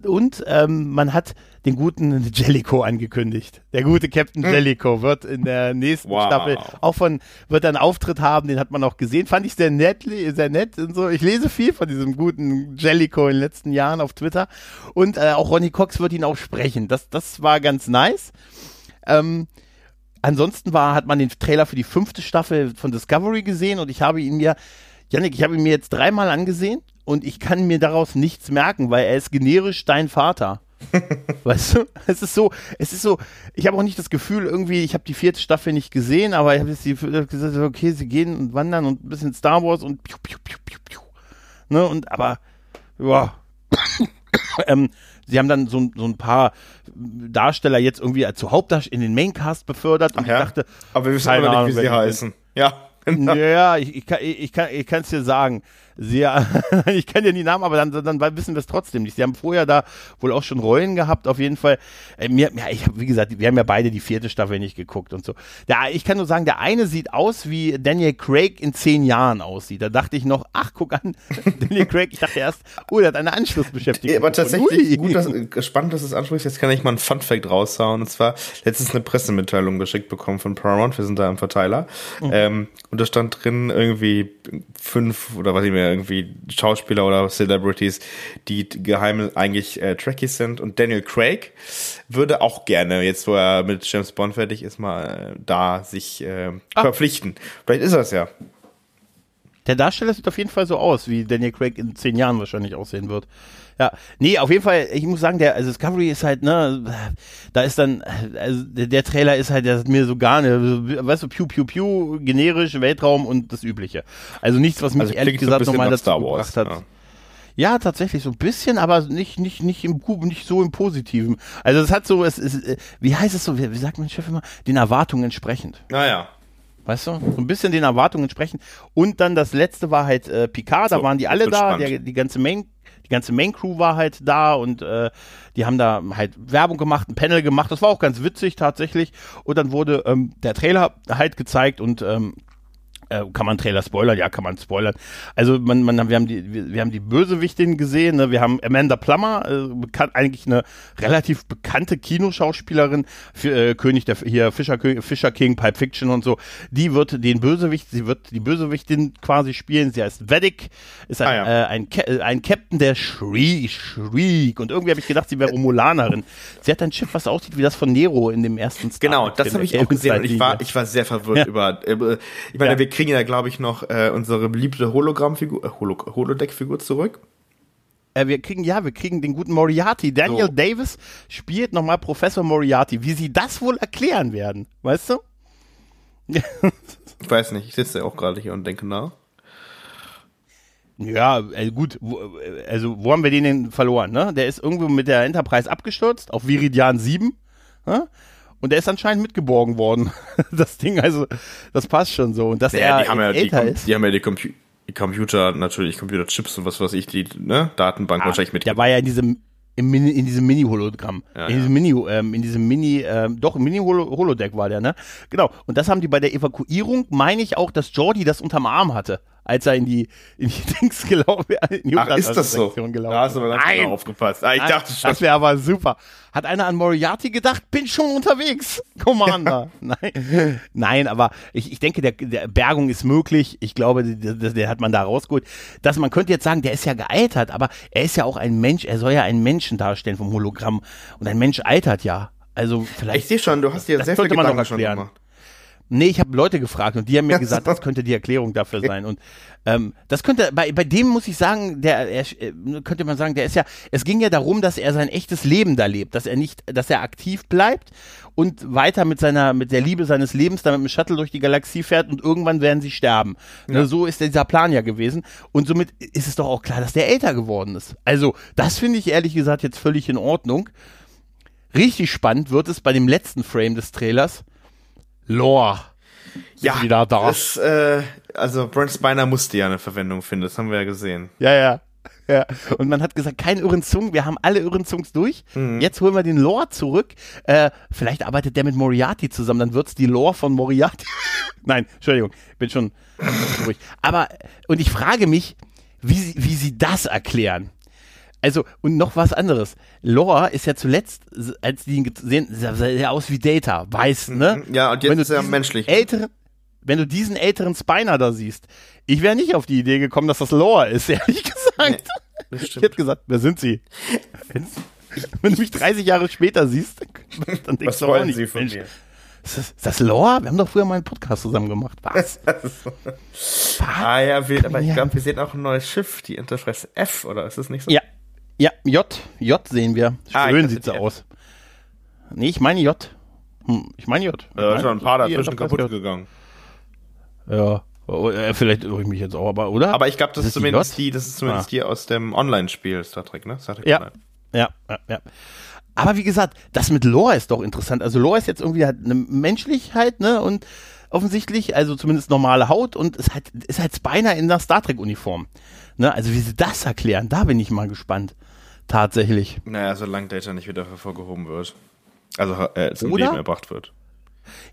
und ähm, man hat den guten Jellico angekündigt. Der gute Captain hm. Jellico wird in der nächsten wow. Staffel auch von, wird einen Auftritt haben, den hat man auch gesehen. Fand ich sehr nett, sehr nett und so. Ich lese viel von diesem guten Jellico in den letzten Jahren auf Twitter. Und äh, auch Ronnie Cox wird ihn auch sprechen. Das, das war ganz nice. Ähm, ansonsten war, hat man den Trailer für die fünfte Staffel von Discovery gesehen und ich habe ihn mir, Janik, ich habe ihn mir jetzt dreimal angesehen und ich kann mir daraus nichts merken, weil er ist generisch dein Vater. weißt du, es ist so, es ist so, ich habe auch nicht das Gefühl irgendwie, ich habe die vierte Staffel nicht gesehen, aber ich habe jetzt die, gesagt, okay, sie gehen und wandern und ein bisschen Star Wars und piu, piu, piu, piu, piu. Ne, und aber, ja, ähm, sie haben dann so, so ein paar Darsteller jetzt irgendwie zu Hauptdarsteller in den Maincast befördert und Ach ich dachte, aber wir wissen aber nicht, wie sie heißen. Ja. Genau. Ja, ich, ich, kann, ich, kann, ich kann es dir sagen sehr, ich kenne ja die Namen, aber dann, dann wissen wir es trotzdem nicht. Sie haben vorher da wohl auch schon Rollen gehabt, auf jeden Fall. Äh, mir, ja, ich hab, wie gesagt, wir haben ja beide die vierte Staffel nicht geguckt und so. Der, ich kann nur sagen, der eine sieht aus, wie Daniel Craig in zehn Jahren aussieht. Da dachte ich noch, ach, guck an, Daniel Craig, ich dachte erst, oh, der hat eine Anschlussbeschäftigung. aber tatsächlich, gut, dass, äh, spannend, dass du es ansprichst. Jetzt kann ich mal ein Fun-Fact raushauen. Und zwar, letztens eine Pressemitteilung geschickt bekommen von Paramount. Wir sind da im Verteiler. Mhm. Ähm, und da stand drin irgendwie fünf oder was ich mehr irgendwie Schauspieler oder Celebrities, die geheim eigentlich äh, Trekkies sind. Und Daniel Craig würde auch gerne, jetzt wo er mit James Bond fertig ist, mal äh, da sich äh, ah. verpflichten. Vielleicht ist es ja. Der Darsteller sieht auf jeden Fall so aus, wie Daniel Craig in zehn Jahren wahrscheinlich aussehen wird. Ja, nee, auf jeden Fall, ich muss sagen, der also Discovery ist halt, ne, da ist dann, also der, der Trailer ist halt, der ist mir so gar nicht, weißt du, Pew, Pew, Pew, generisch, Weltraum und das Übliche. Also nichts, was mich also ehrlich gesagt nochmal dazu Star Wars, gebracht hat. Ja. ja. tatsächlich so ein bisschen, aber nicht nicht nicht im nicht so im Positiven. Also es hat so, es ist, wie heißt es so, wie, wie sagt mein Chef immer, den Erwartungen entsprechend. Naja. Weißt du? So ein bisschen den Erwartungen entsprechend. Und dann das letzte war halt äh, Picard, so, da waren die alle da, der, die ganze Main, die ganze Main Crew war halt da und äh, die haben da halt Werbung gemacht, ein Panel gemacht. Das war auch ganz witzig tatsächlich. Und dann wurde ähm, der Trailer halt gezeigt und ähm, äh, kann man Trailer spoilern? Ja, kann man spoilern. Also man, man, wir haben die, wir, wir haben die Bösewichtin gesehen. Ne? Wir haben Amanda Plummer, äh, bekannt, eigentlich eine relativ bekannte Kinoschauspielerin, für, äh, König der hier Fischer, Fischer King, Pipe Fiction und so. Die wird den Bösewicht, sie wird die Bösewichtin quasi spielen. Sie heißt Vedic, ist ein, ah, ja. äh, ein, äh, ein Captain der Shriek, Shriek. Und irgendwie habe ich gedacht, sie wäre Romulanerin. Sie hat ein Schiff, was aussieht wie das von Nero in dem ersten Star Genau, das habe ich auch gesehen. Und ich war, ich war sehr verwirrt ja. über. Äh, ich meine, ja. wir kriegen ja, glaube ich, noch äh, unsere beliebte Hologrammfigur, äh, Holo Holodeck-Figur zurück. Äh, wir kriegen, ja, wir kriegen den guten Moriarty. Daniel so. Davis spielt nochmal Professor Moriarty. Wie sie das wohl erklären werden, weißt du? ich weiß nicht, ich sitze ja auch gerade hier und denke nach. Ja, also gut, wo, also wo haben wir den denn verloren, ne? Der ist irgendwo mit der Enterprise abgestürzt, auf Viridian 7. Ne? Und der ist anscheinend mitgeborgen worden. Das Ding, also, das passt schon so. Und dass ja, er die haben ja älter die, ist. Die haben ja die, Compu Computer, natürlich Computerchips und was weiß ich, die ne, Datenbank ah, wahrscheinlich mit. Der war ja in diesem im Mini, in diesem Mini-Hologramm. Ja, in diesem Mini, ähm, in diesem Mini, ähm, doch, im Mini-Holodeck war der, ne? Genau. Und das haben die bei der Evakuierung, meine ich auch, dass Jordi das unterm Arm hatte als er in die, in die Dings gelaufen ist. Ach, ist das so? Gelaufen. Da hast du aber ganz genau aufgepasst. Ah, ich dachte schon. Das wäre aber super. Hat einer an Moriarty gedacht? Bin schon unterwegs, Commander. Nein, nein, aber ich, ich denke, der, der Bergung ist möglich. Ich glaube, der, der hat man da rausgeholt. Dass man könnte jetzt sagen, der ist ja gealtert, aber er ist ja auch ein Mensch. Er soll ja einen Menschen darstellen vom Hologramm. Und ein Mensch altert ja. Also vielleicht. Ich sehe schon, du hast dir sehr viel Gedanken schon gemacht. Nee, ich habe Leute gefragt und die haben mir gesagt, das könnte die Erklärung dafür sein. Und ähm, das könnte, bei, bei dem muss ich sagen, der er, äh, könnte man sagen, der ist ja, es ging ja darum, dass er sein echtes Leben da lebt, dass er nicht, dass er aktiv bleibt und weiter mit seiner, mit der Liebe seines Lebens da mit dem Shuttle durch die Galaxie fährt und irgendwann werden sie sterben. Ja. Ne, so ist dieser Plan ja gewesen. Und somit ist es doch auch klar, dass der älter geworden ist. Also, das finde ich ehrlich gesagt jetzt völlig in Ordnung. Richtig spannend wird es bei dem letzten Frame des Trailers Lore. Ja, wieder da. Das, äh, also Brent Spiner musste ja eine Verwendung finden, das haben wir ja gesehen. Ja, ja. Ja, und man hat gesagt, kein Irrenzung, wir haben alle Irrenzungs durch. Mhm. Jetzt holen wir den Lore zurück. Äh, vielleicht arbeitet der mit Moriarty zusammen, dann wird's die Lore von Moriarty. Nein, Entschuldigung, bin schon ruhig. Aber, und ich frage mich, wie, wie sie das erklären. Also, und noch was anderes. Lore ist ja zuletzt, als die ihn gesehen sah er aus wie Data, weiß, ne? Mhm. Ja, und jetzt wenn ist er menschlich. Älteren, wenn du diesen älteren Spiner da siehst, ich wäre nicht auf die Idee gekommen, dass das Lore ist, ehrlich gesagt. Nee, ich hätte gesagt, wer sind sie? wenn du mich 30 Jahre später siehst, dann denkst was du auch nicht, sie von Mensch, mir? Ist das, ist das Lore? Wir haben doch früher mal einen Podcast zusammen gemacht. Was? ah ja, wir, aber ich glaube, wir sehen auch ein neues Schiff, die Enterprise F, oder ist das nicht so? Ja, ja, J. J sehen wir. Ah, Schön ah, sieht sie aus. Nee, ich meine J. Hm, ich meine J. Ja, ist schon ein paar dazwischen kaputt J. gegangen. Ja. Oh, äh, vielleicht irre ich mich jetzt auch, aber, oder? Aber ich glaube, das, das, ist zumindest die, die, das ist zumindest ah. die aus dem Online-Spiel Star Trek, ne? Star Trek ja. ja, ja, ja. Aber wie gesagt, das mit Lore ist doch interessant. Also Lore ist jetzt irgendwie halt eine Menschlichkeit, ne? Und offensichtlich, also zumindest normale Haut und ist halt, ist halt beinahe in der Star Trek-Uniform. Ne? Also wie sie das erklären, da bin ich mal gespannt. Tatsächlich. Naja, solange Data nicht wieder hervorgehoben wird. Also äh, zum oder, Leben erbracht wird.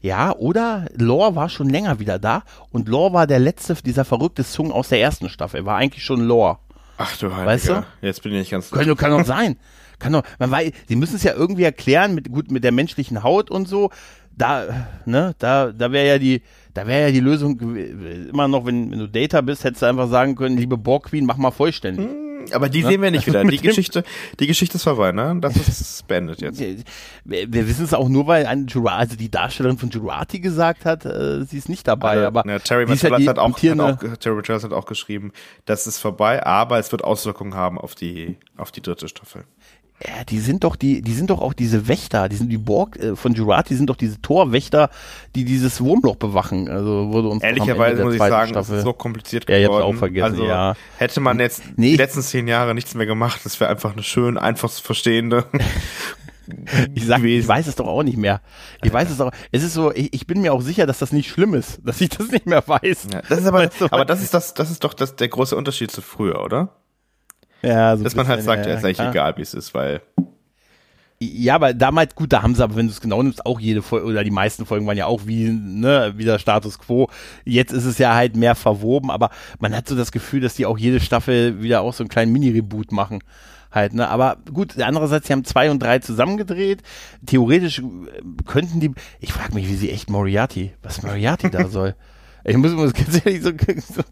Ja, oder Lore war schon länger wieder da und Lore war der letzte dieser verrückte Zungen aus der ersten Staffel. War eigentlich schon Lore. Ach du Heiliger. Weißt du? Jetzt bin ich nicht ganz Kann, kann doch sein. Kann doch, man weiß, sie müssen es ja irgendwie erklären mit, gut, mit der menschlichen Haut und so. Da, ne, da, da wäre ja die, Da wäre ja die Lösung immer noch, wenn, wenn du Data bist, hättest du einfach sagen können, liebe Borg Queen, mach mal vollständig. Hm aber die ne? sehen wir nicht wieder. Die Geschichte, die Geschichte ist vorbei, ne? Das ist beendet jetzt. Wir, wir wissen es auch nur, weil eine Jurati, also die Darstellerin von Jurati gesagt hat, äh, sie ist nicht dabei. Also, aber ne, Terry halt hat, auch, hat auch, Terry Matalas hat auch geschrieben, das ist vorbei, aber es wird Auswirkungen haben auf die, auf die dritte Staffel. Ja, die sind doch die, die sind doch auch diese Wächter, die sind die Borg äh, von Jurati sind doch diese Torwächter, die dieses Wurmloch bewachen. Also wurde uns ehrlicherweise muss ich sagen, Staffel. ist so kompliziert geworden. Ja, ich hab's auch vergessen. Also ja. hätte man jetzt nee. die letzten zehn Jahre nichts mehr gemacht, das wäre einfach eine schön einfach zu verstehende. ich sag, ich weiß es doch auch nicht mehr. Ich weiß es auch. Es ist so, ich, ich, bin mir auch sicher, dass das nicht schlimm ist, dass ich das nicht mehr weiß. Ja, das ist aber, aber das ist das, das ist doch das, der große Unterschied zu früher, oder? Ja, so Dass man halt sagt, ja, ist eigentlich klar. egal, wie es ist, weil. Ja, aber damals, gut, da haben sie aber, wenn du es genau nimmst, auch jede Folge, oder die meisten Folgen waren ja auch wie, ne, wie der Status Quo. Jetzt ist es ja halt mehr verwoben, aber man hat so das Gefühl, dass die auch jede Staffel wieder auch so einen kleinen Mini-Reboot machen. Halt, ne, aber gut, andererseits, sie haben zwei und drei zusammengedreht. Theoretisch äh, könnten die, ich frage mich, wie sie echt Moriarty, was Moriarty da soll. Ich muss, muss ganz ehrlich so, so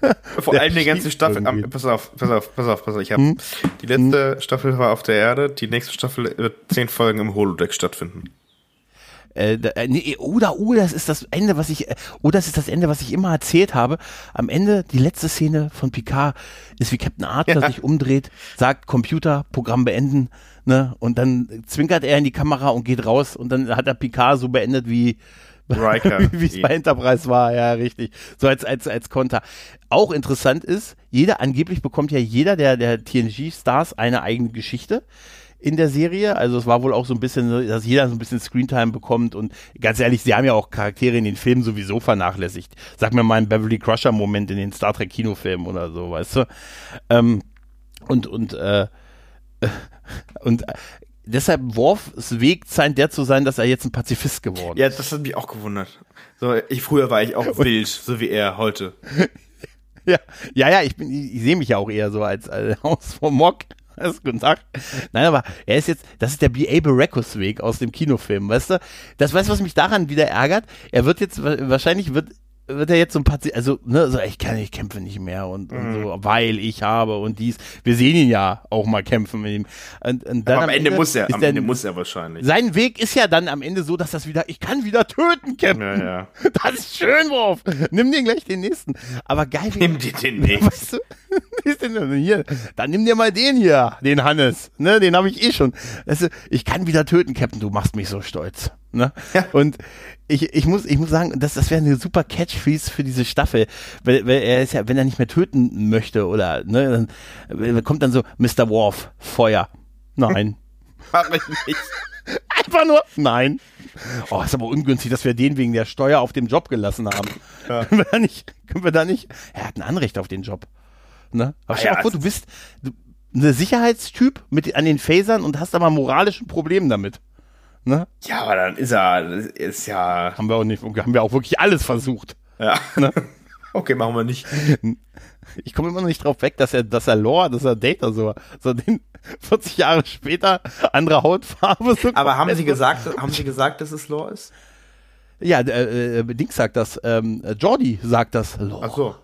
Vor allem die ganze Staffel. Am, pass auf, pass auf, pass auf, pass auf. Ich habe hm? die letzte hm? Staffel war auf der Erde. Die nächste Staffel wird zehn Folgen im Holodeck stattfinden. Äh, nee, oder, oh, das ist das Ende, was ich, oh, das ist das Ende, was ich immer erzählt habe. Am Ende, die letzte Szene von Picard ist wie Captain Arthur ja. sich umdreht, sagt Computer, Programm beenden, ne, und dann zwinkert er in die Kamera und geht raus und dann hat er Picard so beendet wie, wie es bei Enterprise war, ja, richtig. So als, als, als Konter. Auch interessant ist, jeder, angeblich bekommt ja jeder der, der TNG-Stars eine eigene Geschichte in der Serie. Also es war wohl auch so ein bisschen, dass jeder so ein bisschen Screentime bekommt und ganz ehrlich, sie haben ja auch Charaktere in den Filmen sowieso vernachlässigt. Sag mir mal einen Beverly Crusher Moment in den Star Trek Kinofilmen oder so, weißt du? Ähm, und und äh, und deshalb Worfs Weg scheint der zu sein, dass er jetzt ein Pazifist geworden ist. Ja, das hat mich auch gewundert. So, ich früher war ich auch wild, so wie er heute. ja, ja, ja, ich bin, ich, ich sehe mich ja auch eher so als, als Haus vom Mock. Das guten Tag. Nein, aber er ist jetzt, das ist der B.A. Baracus Weg aus dem Kinofilm, weißt du? Das weißt du, was mich daran wieder ärgert? Er wird jetzt, wahrscheinlich wird wird er jetzt so ein Patient, also, ne, so, ich kann, ich kämpfe nicht mehr und, und mhm. so, weil ich habe und dies. Wir sehen ihn ja auch mal kämpfen mit ihm. Und, und dann am, am Ende, Ende muss er, am Ende muss er wahrscheinlich. Sein Weg ist ja dann am Ende so, dass das wieder, ich kann wieder töten, kämpfen. Ja, ja. Das ist schön, Wurf. Nimm dir gleich den nächsten. Aber geil. Nimm dir den nächsten. Weißt du? ist denn denn hier? Dann nimm dir mal den hier, den Hannes. Ne, den habe ich eh schon. Weißt du, ich kann wieder töten, Captain, du machst mich so stolz. Ne? Ja. Und ich, ich, muss, ich muss sagen, das, das wäre eine super Catchphrase für diese Staffel. Weil, weil er ist ja, wenn er nicht mehr töten möchte oder ne, dann kommt dann so, Mr. Worf, Feuer. Nein. Mach ich nicht. Einfach nur, nein. Oh, ist aber ungünstig, dass wir den wegen der Steuer auf dem Job gelassen haben. Ja. Können wir da nicht, können wir da nicht? Er hat ein Anrecht auf den Job. Ne? Aber ah, stell dir ja, vor, du bist ein Sicherheitstyp mit an den Phasern und hast aber moralischen Problem damit. Ne? Ja, aber dann ist er, ist ja. Haben wir auch nicht, haben wir auch wirklich alles versucht. Ja. Ne? okay, machen wir nicht. Ich komme immer noch nicht drauf weg, dass er, dass er Lore, dass er Data so, so den 40 Jahre später andere Hautfarbe so Aber haben Sie gesagt, haben Sie gesagt, dass es Lore ist? Ja, äh, äh, Dings sagt das, ähm, Jordi sagt das. Lore. Ach so.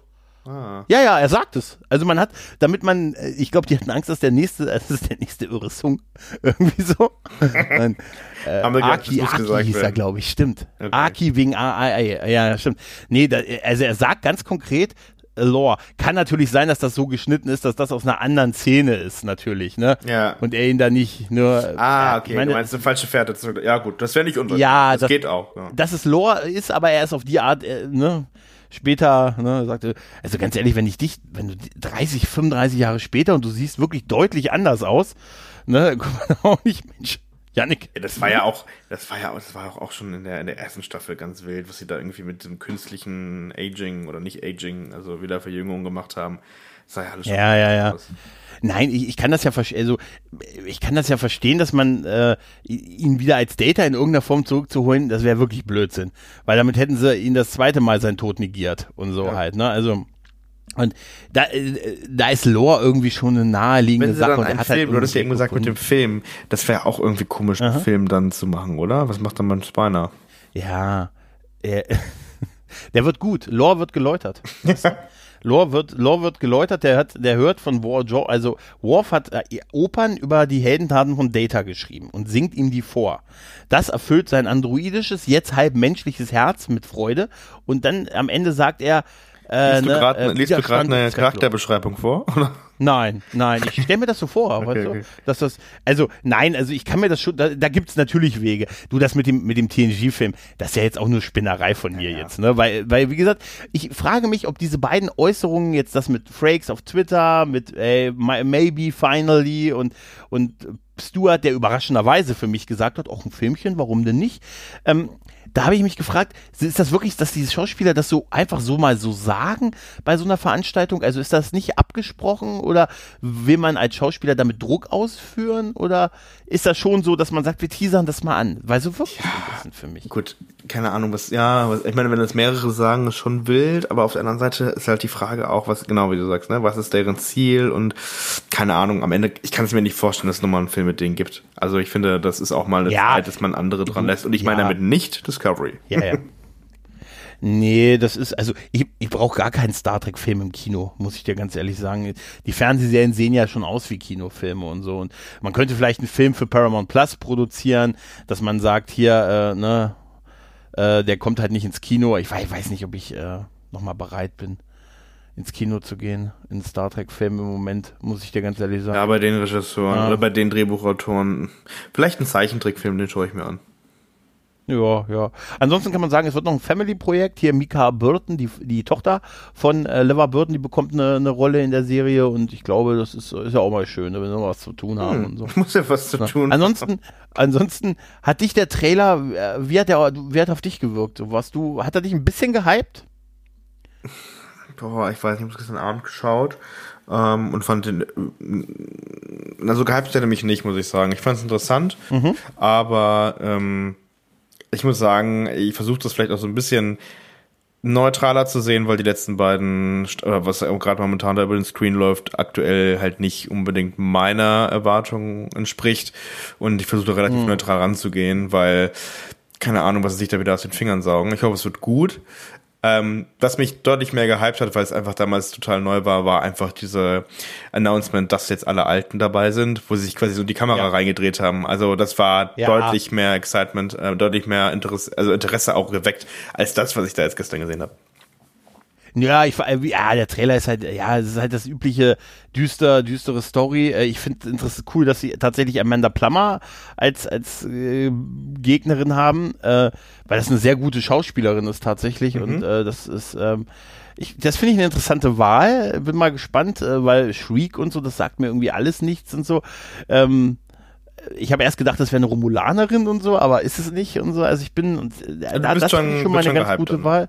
Ah. Ja, ja, er sagt es. Also man hat, damit man, äh, ich glaube, die hatten Angst, dass der nächste, das ist der nächste Irresung. Irgendwie so. Nein, äh, Haben wir Aki, Aki gesagt hieß er, glaube ich, stimmt. Okay. Aki wegen A, ja, stimmt. Nee, da, also er sagt ganz konkret, äh, Lore. Kann natürlich sein, dass das so geschnitten ist, dass das aus einer anderen Szene ist, natürlich, ne? Ja. Und er ihn da nicht nur. Ah, okay. Meine, du meinst eine falsche Fährte. Ja, gut, das wäre nicht unwahrscheinlich. Ja, das, das, geht auch. Ja. Dass es Lore ist, aber er ist auf die Art, äh, ne? Später, ne, sagte, also ganz ehrlich, wenn ich dich, wenn du 30, 35 Jahre später und du siehst wirklich deutlich anders aus, ne, guck mal auch nicht, Mensch, Janik. Ja, das war ja auch, das war ja, das war auch schon in der, in der ersten Staffel ganz wild, was sie da irgendwie mit dem künstlichen Aging oder nicht Aging, also wieder Verjüngung gemacht haben. Ja alles schon Ja, ja, ja. Nein, ich, ich kann das ja also ich kann das ja verstehen, dass man äh, ihn wieder als Data in irgendeiner Form zurückzuholen, das wäre wirklich Blödsinn, weil damit hätten sie ihn das zweite Mal seinen Tod negiert und so ja. halt, ne? Also und da, äh, da ist Lore irgendwie schon eine naheliegende Sache. und er hat halt Film, halt du hattest ja eben gesagt mit dem Film, das wäre auch irgendwie komisch, einen Film dann zu machen, oder? Was macht dann mein Spiner? Ja, er, Der wird gut. Lore wird geläutert. Lore wird, Lore wird geläutert, der hat, der hört von War, also Worf hat äh, Opern über die Heldentaten von Data geschrieben und singt ihm die vor. Das erfüllt sein androidisches, jetzt halb menschliches Herz mit Freude und dann am Ende sagt er, äh, liest du gerade ne, äh, eine Charakterbeschreibung vor? Nein, nein, ich stelle mir das so vor, okay, weißt du, okay. dass das, also nein, also ich kann mir das schon, da, da gibt es natürlich Wege. Du, das mit dem, mit dem TNG-Film, das ist ja jetzt auch nur Spinnerei von mir ja, jetzt, ne, weil, weil, wie gesagt, ich frage mich, ob diese beiden Äußerungen jetzt das mit Frakes auf Twitter, mit äh, maybe, finally und, und Stuart, der überraschenderweise für mich gesagt hat, auch ein Filmchen, warum denn nicht, ähm, da habe ich mich gefragt, ist das wirklich, dass diese Schauspieler das so einfach so mal so sagen bei so einer Veranstaltung? Also ist das nicht abgesprochen oder will man als Schauspieler damit Druck ausführen oder ist das schon so, dass man sagt, wir teasern das mal an? Weil so wirklich ja, für mich. Gut, keine Ahnung, was, ja, was, ich meine, wenn das mehrere sagen, ist schon wild, aber auf der anderen Seite ist halt die Frage auch, was, genau wie du sagst, ne, was ist deren Ziel und keine Ahnung, am Ende, ich kann es mir nicht vorstellen, dass es nochmal einen Film mit denen gibt. Also ich finde, das ist auch mal eine ja. Zeit, dass man andere dran lässt und ich meine damit nicht Discovery. Ja, ja. Nee, das ist, also ich, ich brauche gar keinen Star Trek-Film im Kino, muss ich dir ganz ehrlich sagen. Die Fernsehserien sehen ja schon aus wie Kinofilme und so. Und man könnte vielleicht einen Film für Paramount Plus produzieren, dass man sagt, hier, äh, ne, äh, der kommt halt nicht ins Kino. Ich weiß, ich weiß nicht, ob ich äh, nochmal bereit bin, ins Kino zu gehen, in Star Trek-Film im Moment, muss ich dir ganz ehrlich sagen. Ja, bei den Regisseuren ja. oder bei den Drehbuchautoren. Vielleicht ein Zeichentrickfilm, den schaue ich mir an. Ja, ja. Ansonsten kann man sagen, es wird noch ein Family-Projekt. Hier Mika Burton, die, die Tochter von äh, Lever Burton, die bekommt eine, eine Rolle in der Serie und ich glaube, das ist, ist ja auch mal schön, wenn wir noch was zu tun haben hm, und so. Muss ja was zu Na, tun. Ansonsten, ansonsten hat dich der Trailer, äh, wie hat der, wie hat auf dich gewirkt? Warst du, hat er dich ein bisschen gehypt? Boah, ich weiß nicht, ich habe gestern Abend geschaut ähm, und fand den, also gehypt hätte mich nicht, muss ich sagen. Ich fand es interessant, mhm. aber ähm, ich muss sagen, ich versuche das vielleicht auch so ein bisschen neutraler zu sehen, weil die letzten beiden, oder was gerade momentan da über den Screen läuft, aktuell halt nicht unbedingt meiner Erwartung entspricht. Und ich versuche relativ mhm. neutral ranzugehen, weil keine Ahnung, was sie sich da wieder aus den Fingern saugen. Ich hoffe, es wird gut. Ähm, was mich deutlich mehr gehypt hat, weil es einfach damals total neu war, war einfach diese Announcement, dass jetzt alle Alten dabei sind, wo sie sich quasi so die Kamera ja. reingedreht haben. Also das war ja. deutlich mehr Excitement, äh, deutlich mehr Interesse, also Interesse auch geweckt, als das, was ich da jetzt gestern gesehen habe. Ja, ich äh, ja, der Trailer ist halt, ja, es ist halt das übliche düster, düstere Story. Äh, ich finde es cool, dass sie tatsächlich Amanda Plummer als als äh, Gegnerin haben, äh, weil das eine sehr gute Schauspielerin ist tatsächlich mhm. und äh, das ist ähm, ich, das finde ich eine interessante Wahl. Bin mal gespannt, äh, weil Shriek und so, das sagt mir irgendwie alles nichts und so. Ähm, ich habe erst gedacht, das wäre eine Romulanerin und so, aber ist es nicht und so. Also ich bin, und, äh, da, das schon, ist schon mal eine ganz gute dann. Wahl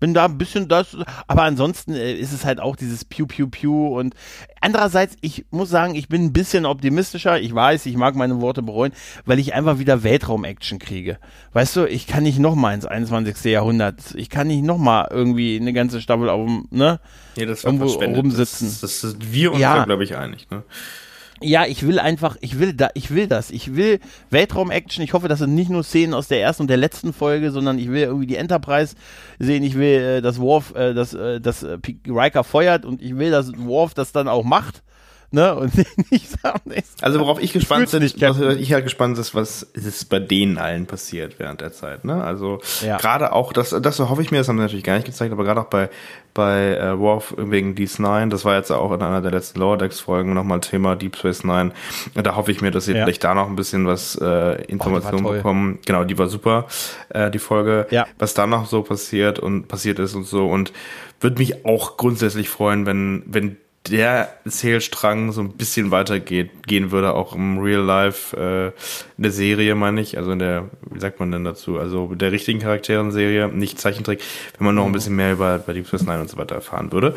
bin da ein bisschen das, aber ansonsten äh, ist es halt auch dieses Pew Pew Pew und andererseits, ich muss sagen, ich bin ein bisschen optimistischer. Ich weiß, ich mag meine Worte bereuen, weil ich einfach wieder Weltraum-Action kriege. Weißt du, ich kann nicht noch mal ins 21. Jahrhundert, ich kann nicht noch mal irgendwie eine ganze Staffel auf dem, ne? Ja, das irgendwo rumsitzen. Das, das, das wir uns ja. glaube ich, einig, ne? Ja, ich will einfach, ich will da, ich will das. Ich will Weltraum-Action. Ich hoffe, das sind nicht nur Szenen aus der ersten und der letzten Folge, sondern ich will irgendwie die Enterprise sehen. Ich will, äh, dass Worf, äh, dass, äh, dass äh, Riker feuert und ich will, dass Worf das dann auch macht ne? Und nicht sagen, Also worauf ich gespannt bin, was ich halt gespannt ist, was ist bei denen allen passiert während der Zeit, ne? Also ja. gerade auch, das, das hoffe ich mir, das haben sie natürlich gar nicht gezeigt, aber gerade auch bei bei äh, Worf wegen DS9, das war jetzt auch in einer der letzten Lower Decks Folgen nochmal Thema Deep Space Nine. Da hoffe ich mir, dass sie ja. vielleicht da noch ein bisschen was äh, Informationen oh, bekommen. Genau, die war super, äh, die Folge. Ja. Was da noch so passiert und passiert ist und so und würde mich auch grundsätzlich freuen, wenn wenn der Erzählstrang so ein bisschen weitergeht, gehen würde, auch im Real Life, äh, in der Serie, meine ich, also in der, wie sagt man denn dazu, also der richtigen Charakteren-Serie, nicht Zeichentrick, wenn man noch ein mhm. bisschen mehr über, über Deep Space Nine und so weiter erfahren würde.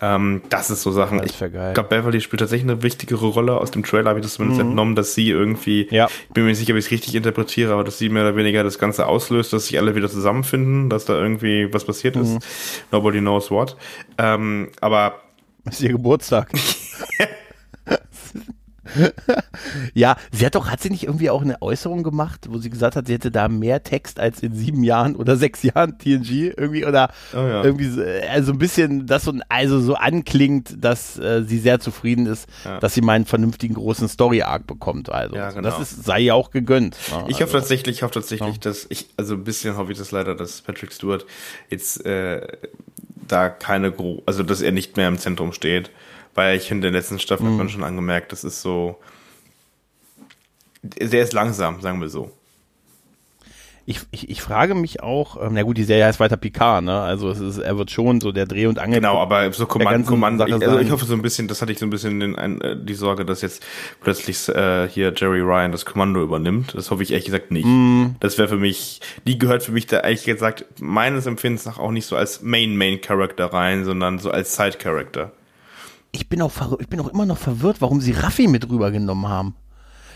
Ähm, das ist so Sachen. ich glaube, Beverly spielt tatsächlich eine wichtigere Rolle. Aus dem Trailer habe ich das zumindest mhm. entnommen, dass sie irgendwie, ja. ich bin mir nicht sicher, ob ich es richtig interpretiere, aber dass sie mehr oder weniger das Ganze auslöst, dass sich alle wieder zusammenfinden, dass da irgendwie was passiert mhm. ist. Nobody knows what. Ähm, aber ist ihr Geburtstag. ja, sie hat doch, hat sie nicht irgendwie auch eine Äußerung gemacht, wo sie gesagt hat, sie hätte da mehr Text als in sieben Jahren oder sechs Jahren TNG irgendwie oder oh ja. irgendwie so, also ein bisschen das so, also so anklingt, dass äh, sie sehr zufrieden ist, ja. dass sie mal einen vernünftigen großen Story-Arc bekommt. Also ja, genau. das ist, sei ihr auch gegönnt. Ne? Ich hoffe also, tatsächlich, ich hoffe tatsächlich, dass ich, also ein bisschen hoffe ich das leider, dass Patrick Stewart jetzt äh, da keine, Gro also dass er nicht mehr im Zentrum steht. Weil ich finde, in der letzten Staffel mhm. hat man schon angemerkt, das ist so. Der ist langsam, sagen wir so. Ich, ich, ich frage mich auch, ähm, na gut, die Serie heißt weiter Picard, ne? Also es ist, er wird schon so der Dreh- und Angel. Genau, aber so Kommando, Kommando ich, also ich hoffe so ein bisschen, das hatte ich so ein bisschen den, ein, äh, die Sorge, dass jetzt plötzlich äh, hier Jerry Ryan das Kommando übernimmt. Das hoffe ich ehrlich gesagt nicht. Mm. Das wäre für mich, die gehört für mich da ehrlich gesagt meines Empfindens nach auch nicht so als Main Main Character rein, sondern so als Side Character ich bin auch ich bin auch immer noch verwirrt, warum sie Raffi mit rübergenommen haben.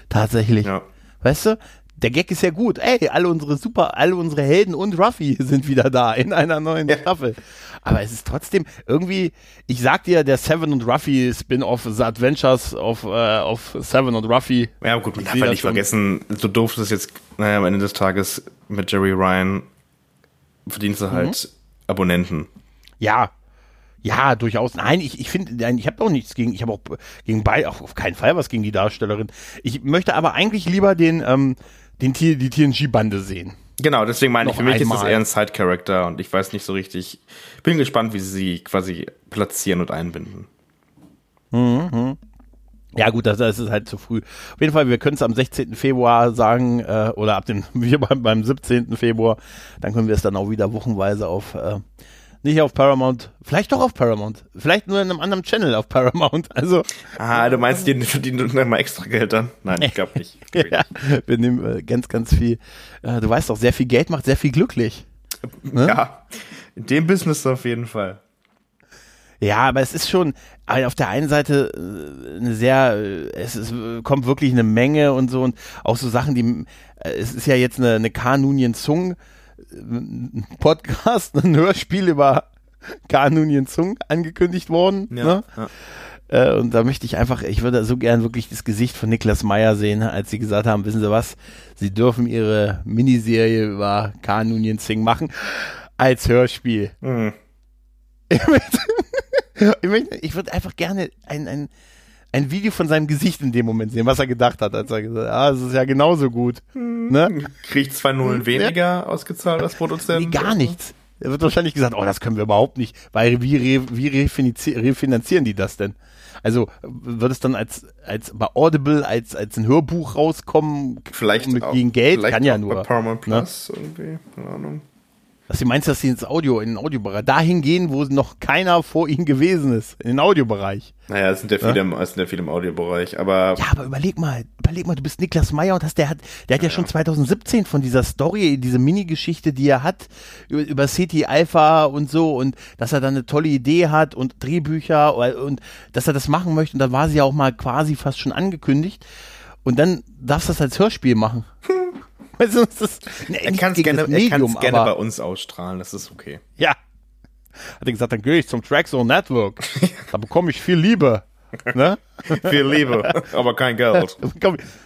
Tatsächlich. Ja. Weißt du? Der Gag ist ja gut. Ey, alle unsere super, alle unsere Helden und Ruffy sind wieder da in einer neuen ja. Staffel. Aber es ist trotzdem irgendwie, ich sag dir, der Seven und Ruffy Spin-off, The Adventures of, äh, of Seven und Ruffy. Ja, gut, man darf ja nicht vergessen, so doof es jetzt, naja, am Ende des Tages mit Jerry Ryan verdienst du halt mhm. Abonnenten. Ja, ja, durchaus. Nein, ich, ich finde, ich habe auch nichts gegen, ich habe auch gegen beide, auf keinen Fall was gegen die Darstellerin. Ich möchte aber eigentlich lieber den, ähm, den die TNG-Bande sehen. Genau, deswegen meine Noch ich, für mich einmal. ist das eher ein Side-Character und ich weiß nicht so richtig, bin gespannt, wie sie sie quasi platzieren und einbinden. Mhm. Ja gut, das, das ist halt zu früh. Auf jeden Fall, wir können es am 16. Februar sagen äh, oder ab dem wir beim, beim 17. Februar, dann können wir es dann auch wieder wochenweise auf äh, nicht auf Paramount, vielleicht doch auf Paramount, vielleicht nur in einem anderen Channel auf Paramount. Also ah, du meinst, die verdienen dann mal extra Geld dann? Nein, ich glaube nicht. ja, wir nehmen äh, ganz, ganz viel. Äh, du weißt doch, sehr viel Geld macht sehr viel glücklich. Ne? Ja, in dem Business auf jeden Fall. Ja, aber es ist schon auf der einen Seite äh, eine sehr, es ist, kommt wirklich eine Menge und so und auch so Sachen, die, es ist ja jetzt eine, eine Kanunien Zung ein Podcast, ein Hörspiel über Kanunien Zung angekündigt worden. Ja, ne? ja. Äh, und da möchte ich einfach, ich würde so gern wirklich das Gesicht von Niklas Meyer sehen, als sie gesagt haben, wissen Sie was, Sie dürfen Ihre Miniserie über Kanunien Singh machen als Hörspiel. Mhm. Ich, möchte, ich würde einfach gerne ein, ein, ein Video von seinem Gesicht in dem Moment sehen, was er gedacht hat, als er gesagt hat, ah, es ist ja genauso gut. Hm. Ne? Kriegt zwei Nullen weniger ja. ausgezahlt als Produzent? Nee, gar nichts. Er wird wahrscheinlich gesagt, oh, das können wir überhaupt nicht, weil wie, re, wie refinanzieren die das denn? Also wird es dann als, als bei Audible als, als ein Hörbuch rauskommen? Vielleicht mit, auch, gegen Geld? Kann ja nur. Bei Paramount ne? Plus ne? irgendwie, keine Ahnung. Was du meinst, dass sie ins Audio, in den Audiobereich, dahin gehen, wo noch keiner vor ihnen gewesen ist, in den Audiobereich. Naja, es sind ja viele, ja? Im, es sind ja viele im Audiobereich, aber. Ja, aber überleg mal, überleg mal, du bist Niklas Meyer und hast, der hat, der hat ja, ja schon 2017 von dieser Story, diese Mini-Geschichte, die er hat, über, über City Alpha und so und dass er dann eine tolle Idee hat und Drehbücher und, und dass er das machen möchte und da war sie ja auch mal quasi fast schon angekündigt und dann darfst du das als Hörspiel machen. Also, ist, ne, er kann es gerne, Medium, gerne bei uns ausstrahlen, das ist okay. Ja. Hat er gesagt, dann gehe ich zum Trackzone Network. da bekomme ich viel Liebe. Ne? viel Liebe, aber kein Geld.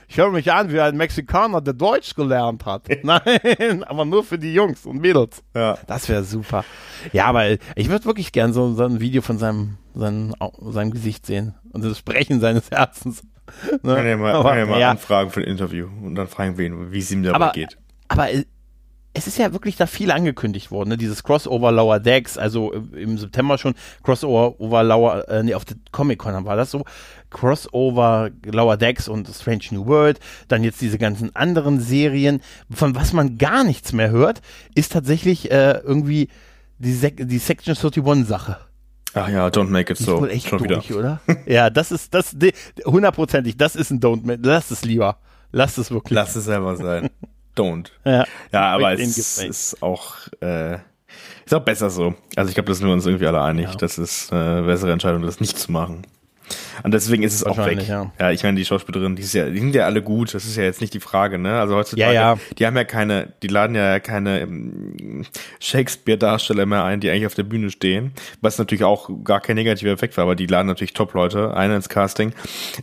Ich höre mich an wie ein Mexikaner, der Deutsch gelernt hat. Nein, aber nur für die Jungs und Mädels. Ja. Das wäre super. Ja, aber ich würde wirklich gern so, so, ein Video von seinem, seinem, seinem Gesicht sehen und das Sprechen seines Herzens. Ne? Kann ja mal, aber, kann ja mal ja. anfragen für ein Interview und dann fragen wir ihn, wie es ihm dabei aber, geht. Aber es ist ja wirklich da viel angekündigt worden, ne? dieses Crossover Lower Decks, also äh, im September schon Crossover Lower, äh, nee, auf der Comic-Con war das so, Crossover Lower Decks und Strange New World, dann jetzt diese ganzen anderen Serien, von was man gar nichts mehr hört, ist tatsächlich äh, irgendwie die, Se die Section 31 Sache. Ach ja, don't make it so. Ist wohl echt Schon durch, wieder. oder? ja, das ist, das, hundertprozentig, das ist ein Don't make, lass es lieber. Lass es wirklich. Lass es selber sein. Don't. Ja, ja aber es ist auch, äh, ist auch besser so. Also ich glaube, da sind wir uns irgendwie alle einig. Ja. Das ist äh, eine bessere Entscheidung, das nicht zu machen. Und deswegen ist es auch weg. Ja. ja, ich meine, die Schauspielerin, die, ja, die sind ja alle gut, das ist ja jetzt nicht die Frage, ne? Also heutzutage, ja, ja. die haben ja keine, die laden ja keine ähm, Shakespeare-Darsteller mehr ein, die eigentlich auf der Bühne stehen, was natürlich auch gar kein negativer Effekt war, aber die laden natürlich Top-Leute ein ins Casting.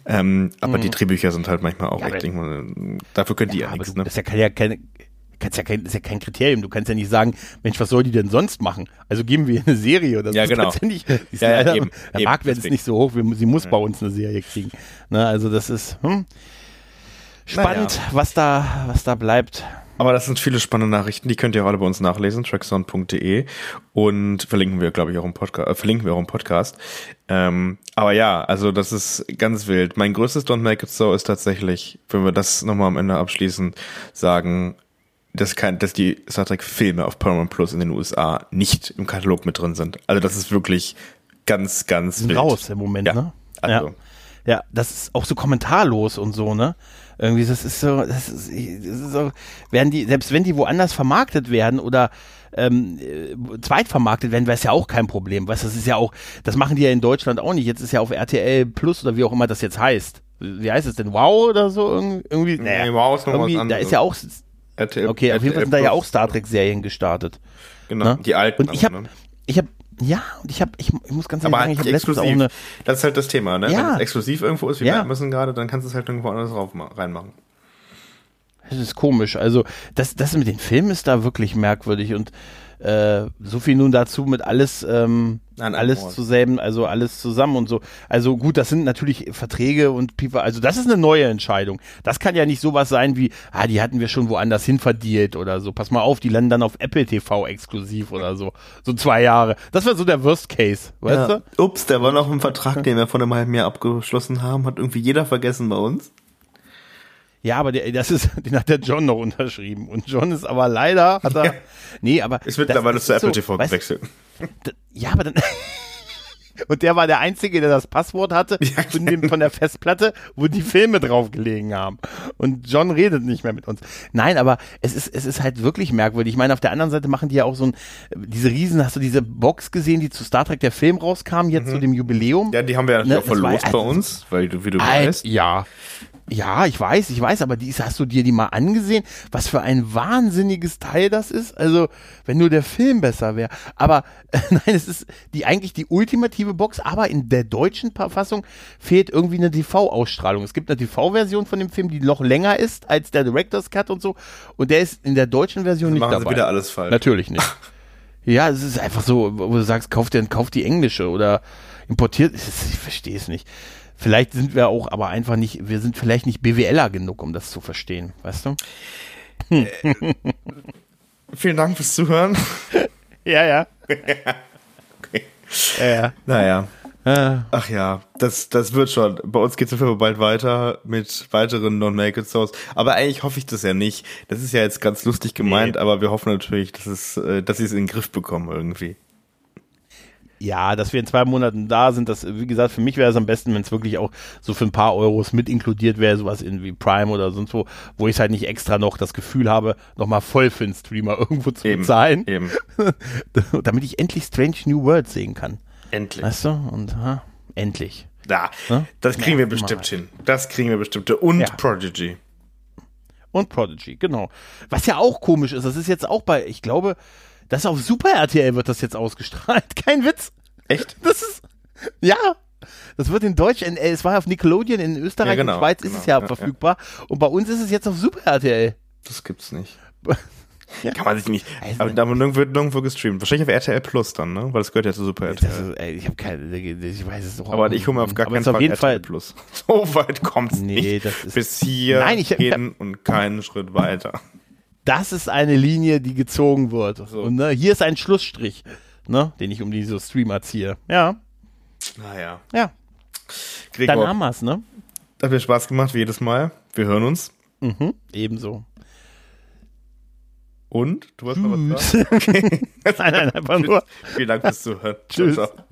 Ähm, aber mhm. die Drehbücher sind halt manchmal auch ja, echt, dafür können die ja, ja nichts, ne? Das ist ja keine, keine kannst ja kein, ist ja kein Kriterium. Du kannst ja nicht sagen, Mensch, was soll die denn sonst machen? Also geben wir eine Serie oder so. Ja, genau. Ja nicht, ja, leider, eben, der Marktwert ist nicht so hoch, sie muss ja. bei uns eine Serie kriegen. Na, also das ist hm, spannend, naja. was da, was da bleibt. Aber das sind viele spannende Nachrichten, die könnt ihr auch alle bei uns nachlesen, tracksound.de und verlinken wir, glaube ich, auch im Podcast, äh, verlinken wir auch im Podcast. Ähm, aber ja, also das ist ganz wild. Mein größtes Don't Make It So ist tatsächlich, wenn wir das nochmal am Ende abschließen, sagen, dass, kein, dass die Star Trek Filme auf Paramount Plus in den USA nicht im Katalog mit drin sind. Also das ist wirklich ganz, ganz sind wild. raus im Moment, ja. ne? Also. Ja. ja, das ist auch so kommentarlos und so, ne? Irgendwie, das ist so, das ist, das ist so, werden die, selbst wenn die woanders vermarktet werden oder ähm, äh, zweitvermarktet werden, wäre es ja auch kein Problem. Weißt das ist ja auch, das machen die ja in Deutschland auch nicht. Jetzt ist ja auf RTL Plus oder wie auch immer das jetzt heißt. Wie heißt es denn? Wow oder so? Irgendwie, nee, wow ist noch was anderes. Da ist ja auch RTL, okay, auf jeden Fall sind da ja auch Star Trek Serien gestartet. Genau, ne? die alten. Und ich habe, ne? ich habe, ja, und ich habe, ich, ich, muss ganz ehrlich sagen, ich habe letztens auch eine. Das ist halt das Thema, ne? Ja. Wenn es exklusiv irgendwo ist, wie ja. wir müssen gerade, dann kannst du es halt irgendwo anders drauf reinmachen. Das ist komisch. Also das, das mit den Filmen ist da wirklich merkwürdig und äh, so viel nun dazu mit alles, ähm, Nein, alles zusammen, also alles zusammen und so. Also gut, das sind natürlich Verträge und Pipa, also das ist eine neue Entscheidung. Das kann ja nicht sowas sein wie, ah, die hatten wir schon woanders hin verdient oder so. Pass mal auf, die landen dann auf Apple TV exklusiv oder so. So zwei Jahre. Das wäre so der Worst Case, weißt ja. du? Ups, der war noch im Vertrag, den wir vor einem halben Jahr abgeschlossen haben, hat irgendwie jeder vergessen bei uns. Ja, aber der, das ist, den hat der John noch unterschrieben. Und John ist aber leider, hat er, nee, aber. Ist mittlerweile zu Apple so, TV gewechselt. Ja, aber dann, und der war der Einzige, der das Passwort hatte ja, von, dem, von der Festplatte, wo die Filme drauf gelegen haben. Und John redet nicht mehr mit uns. Nein, aber es ist, es ist halt wirklich merkwürdig. Ich meine, auf der anderen Seite machen die ja auch so ein, diese Riesen, hast du diese Box gesehen, die zu Star Trek der Film rauskam, jetzt mhm. zu dem Jubiläum? Ja, die haben wir ja ne? auch verlost bei uns, weil du, wie du weißt. Ja. Ja, ich weiß, ich weiß, aber die hast du dir die mal angesehen? Was für ein wahnsinniges Teil das ist? Also, wenn nur der Film besser wäre. Aber äh, nein, es ist die eigentlich die ultimative Box, aber in der deutschen Verfassung fehlt irgendwie eine TV-Ausstrahlung. Es gibt eine TV-Version von dem Film, die noch länger ist als der Director's Cut und so. Und der ist in der deutschen Version nicht machen dabei. Sie wieder alles falsch. Natürlich nicht. ja, es ist einfach so, wo du sagst, kauf dir, kauf die englische oder importiert. Ich verstehe es nicht. Vielleicht sind wir auch aber einfach nicht, wir sind vielleicht nicht BWLer genug, um das zu verstehen, weißt du? Hm. vielen Dank fürs Zuhören. ja, ja. okay. Ja, ja. Naja. Ach ja, das, das wird schon. Bei uns geht es auf bald weiter mit weiteren Non-Make-It Stores. Aber eigentlich hoffe ich das ja nicht. Das ist ja jetzt ganz lustig gemeint, nee. aber wir hoffen natürlich, dass es, äh, dass sie es in den Griff bekommen irgendwie. Ja, dass wir in zwei Monaten da sind, das, wie gesagt, für mich wäre es am besten, wenn es wirklich auch so für ein paar Euros mit inkludiert wäre, sowas in wie Prime oder sonst wo, wo ich halt nicht extra noch das Gefühl habe, nochmal voll für einen Streamer irgendwo zu eben, bezahlen. Eben. damit ich endlich Strange New World sehen kann. Endlich. Weißt du? Und ha, endlich. Ja, ja? das kriegen ja, wir bestimmt hin. Das kriegen wir bestimmt. Und ja. Prodigy. Und Prodigy, genau. Was ja auch komisch ist, das ist jetzt auch bei, ich glaube, das auf Super RTL wird das jetzt ausgestrahlt. Kein Witz. Echt? Das ist, ja. Das wird in Deutsch, in, es war auf Nickelodeon, in Österreich ja, genau, und Schweiz genau, ist es ja, ja verfügbar. Ja. Und bei uns ist es jetzt auf Super RTL. Das gibt's nicht. Ja. Kann man sich nicht. Also, aber da wird nirgendwo gestreamt. Wahrscheinlich auf RTL Plus dann, ne? Weil das gehört ja zu Super RTL. Ist, ey, ich habe keine, ich weiß es doch Aber ich hole mir auf gar keinen Fall auf jeden RTL Fall Plus. So weit kommt's nee, nicht. Das ist, Bis hier Nein, ich, hin und keinen Schritt weiter das ist eine Linie, die gezogen wird. So. Und ne, hier ist ein Schlussstrich, ne, den ich um diese Streamer ziehe. Ja. Naja. Ja. Gregor, Dann haben wir's, ne? Hat mir Spaß gemacht, wie jedes Mal. Wir hören uns. Mhm, ebenso. Und? Du hast noch was da? Okay. nein, nein, einfach nur. Vielen Dank fürs Zuhören. Tschüss. Ciao, ciao.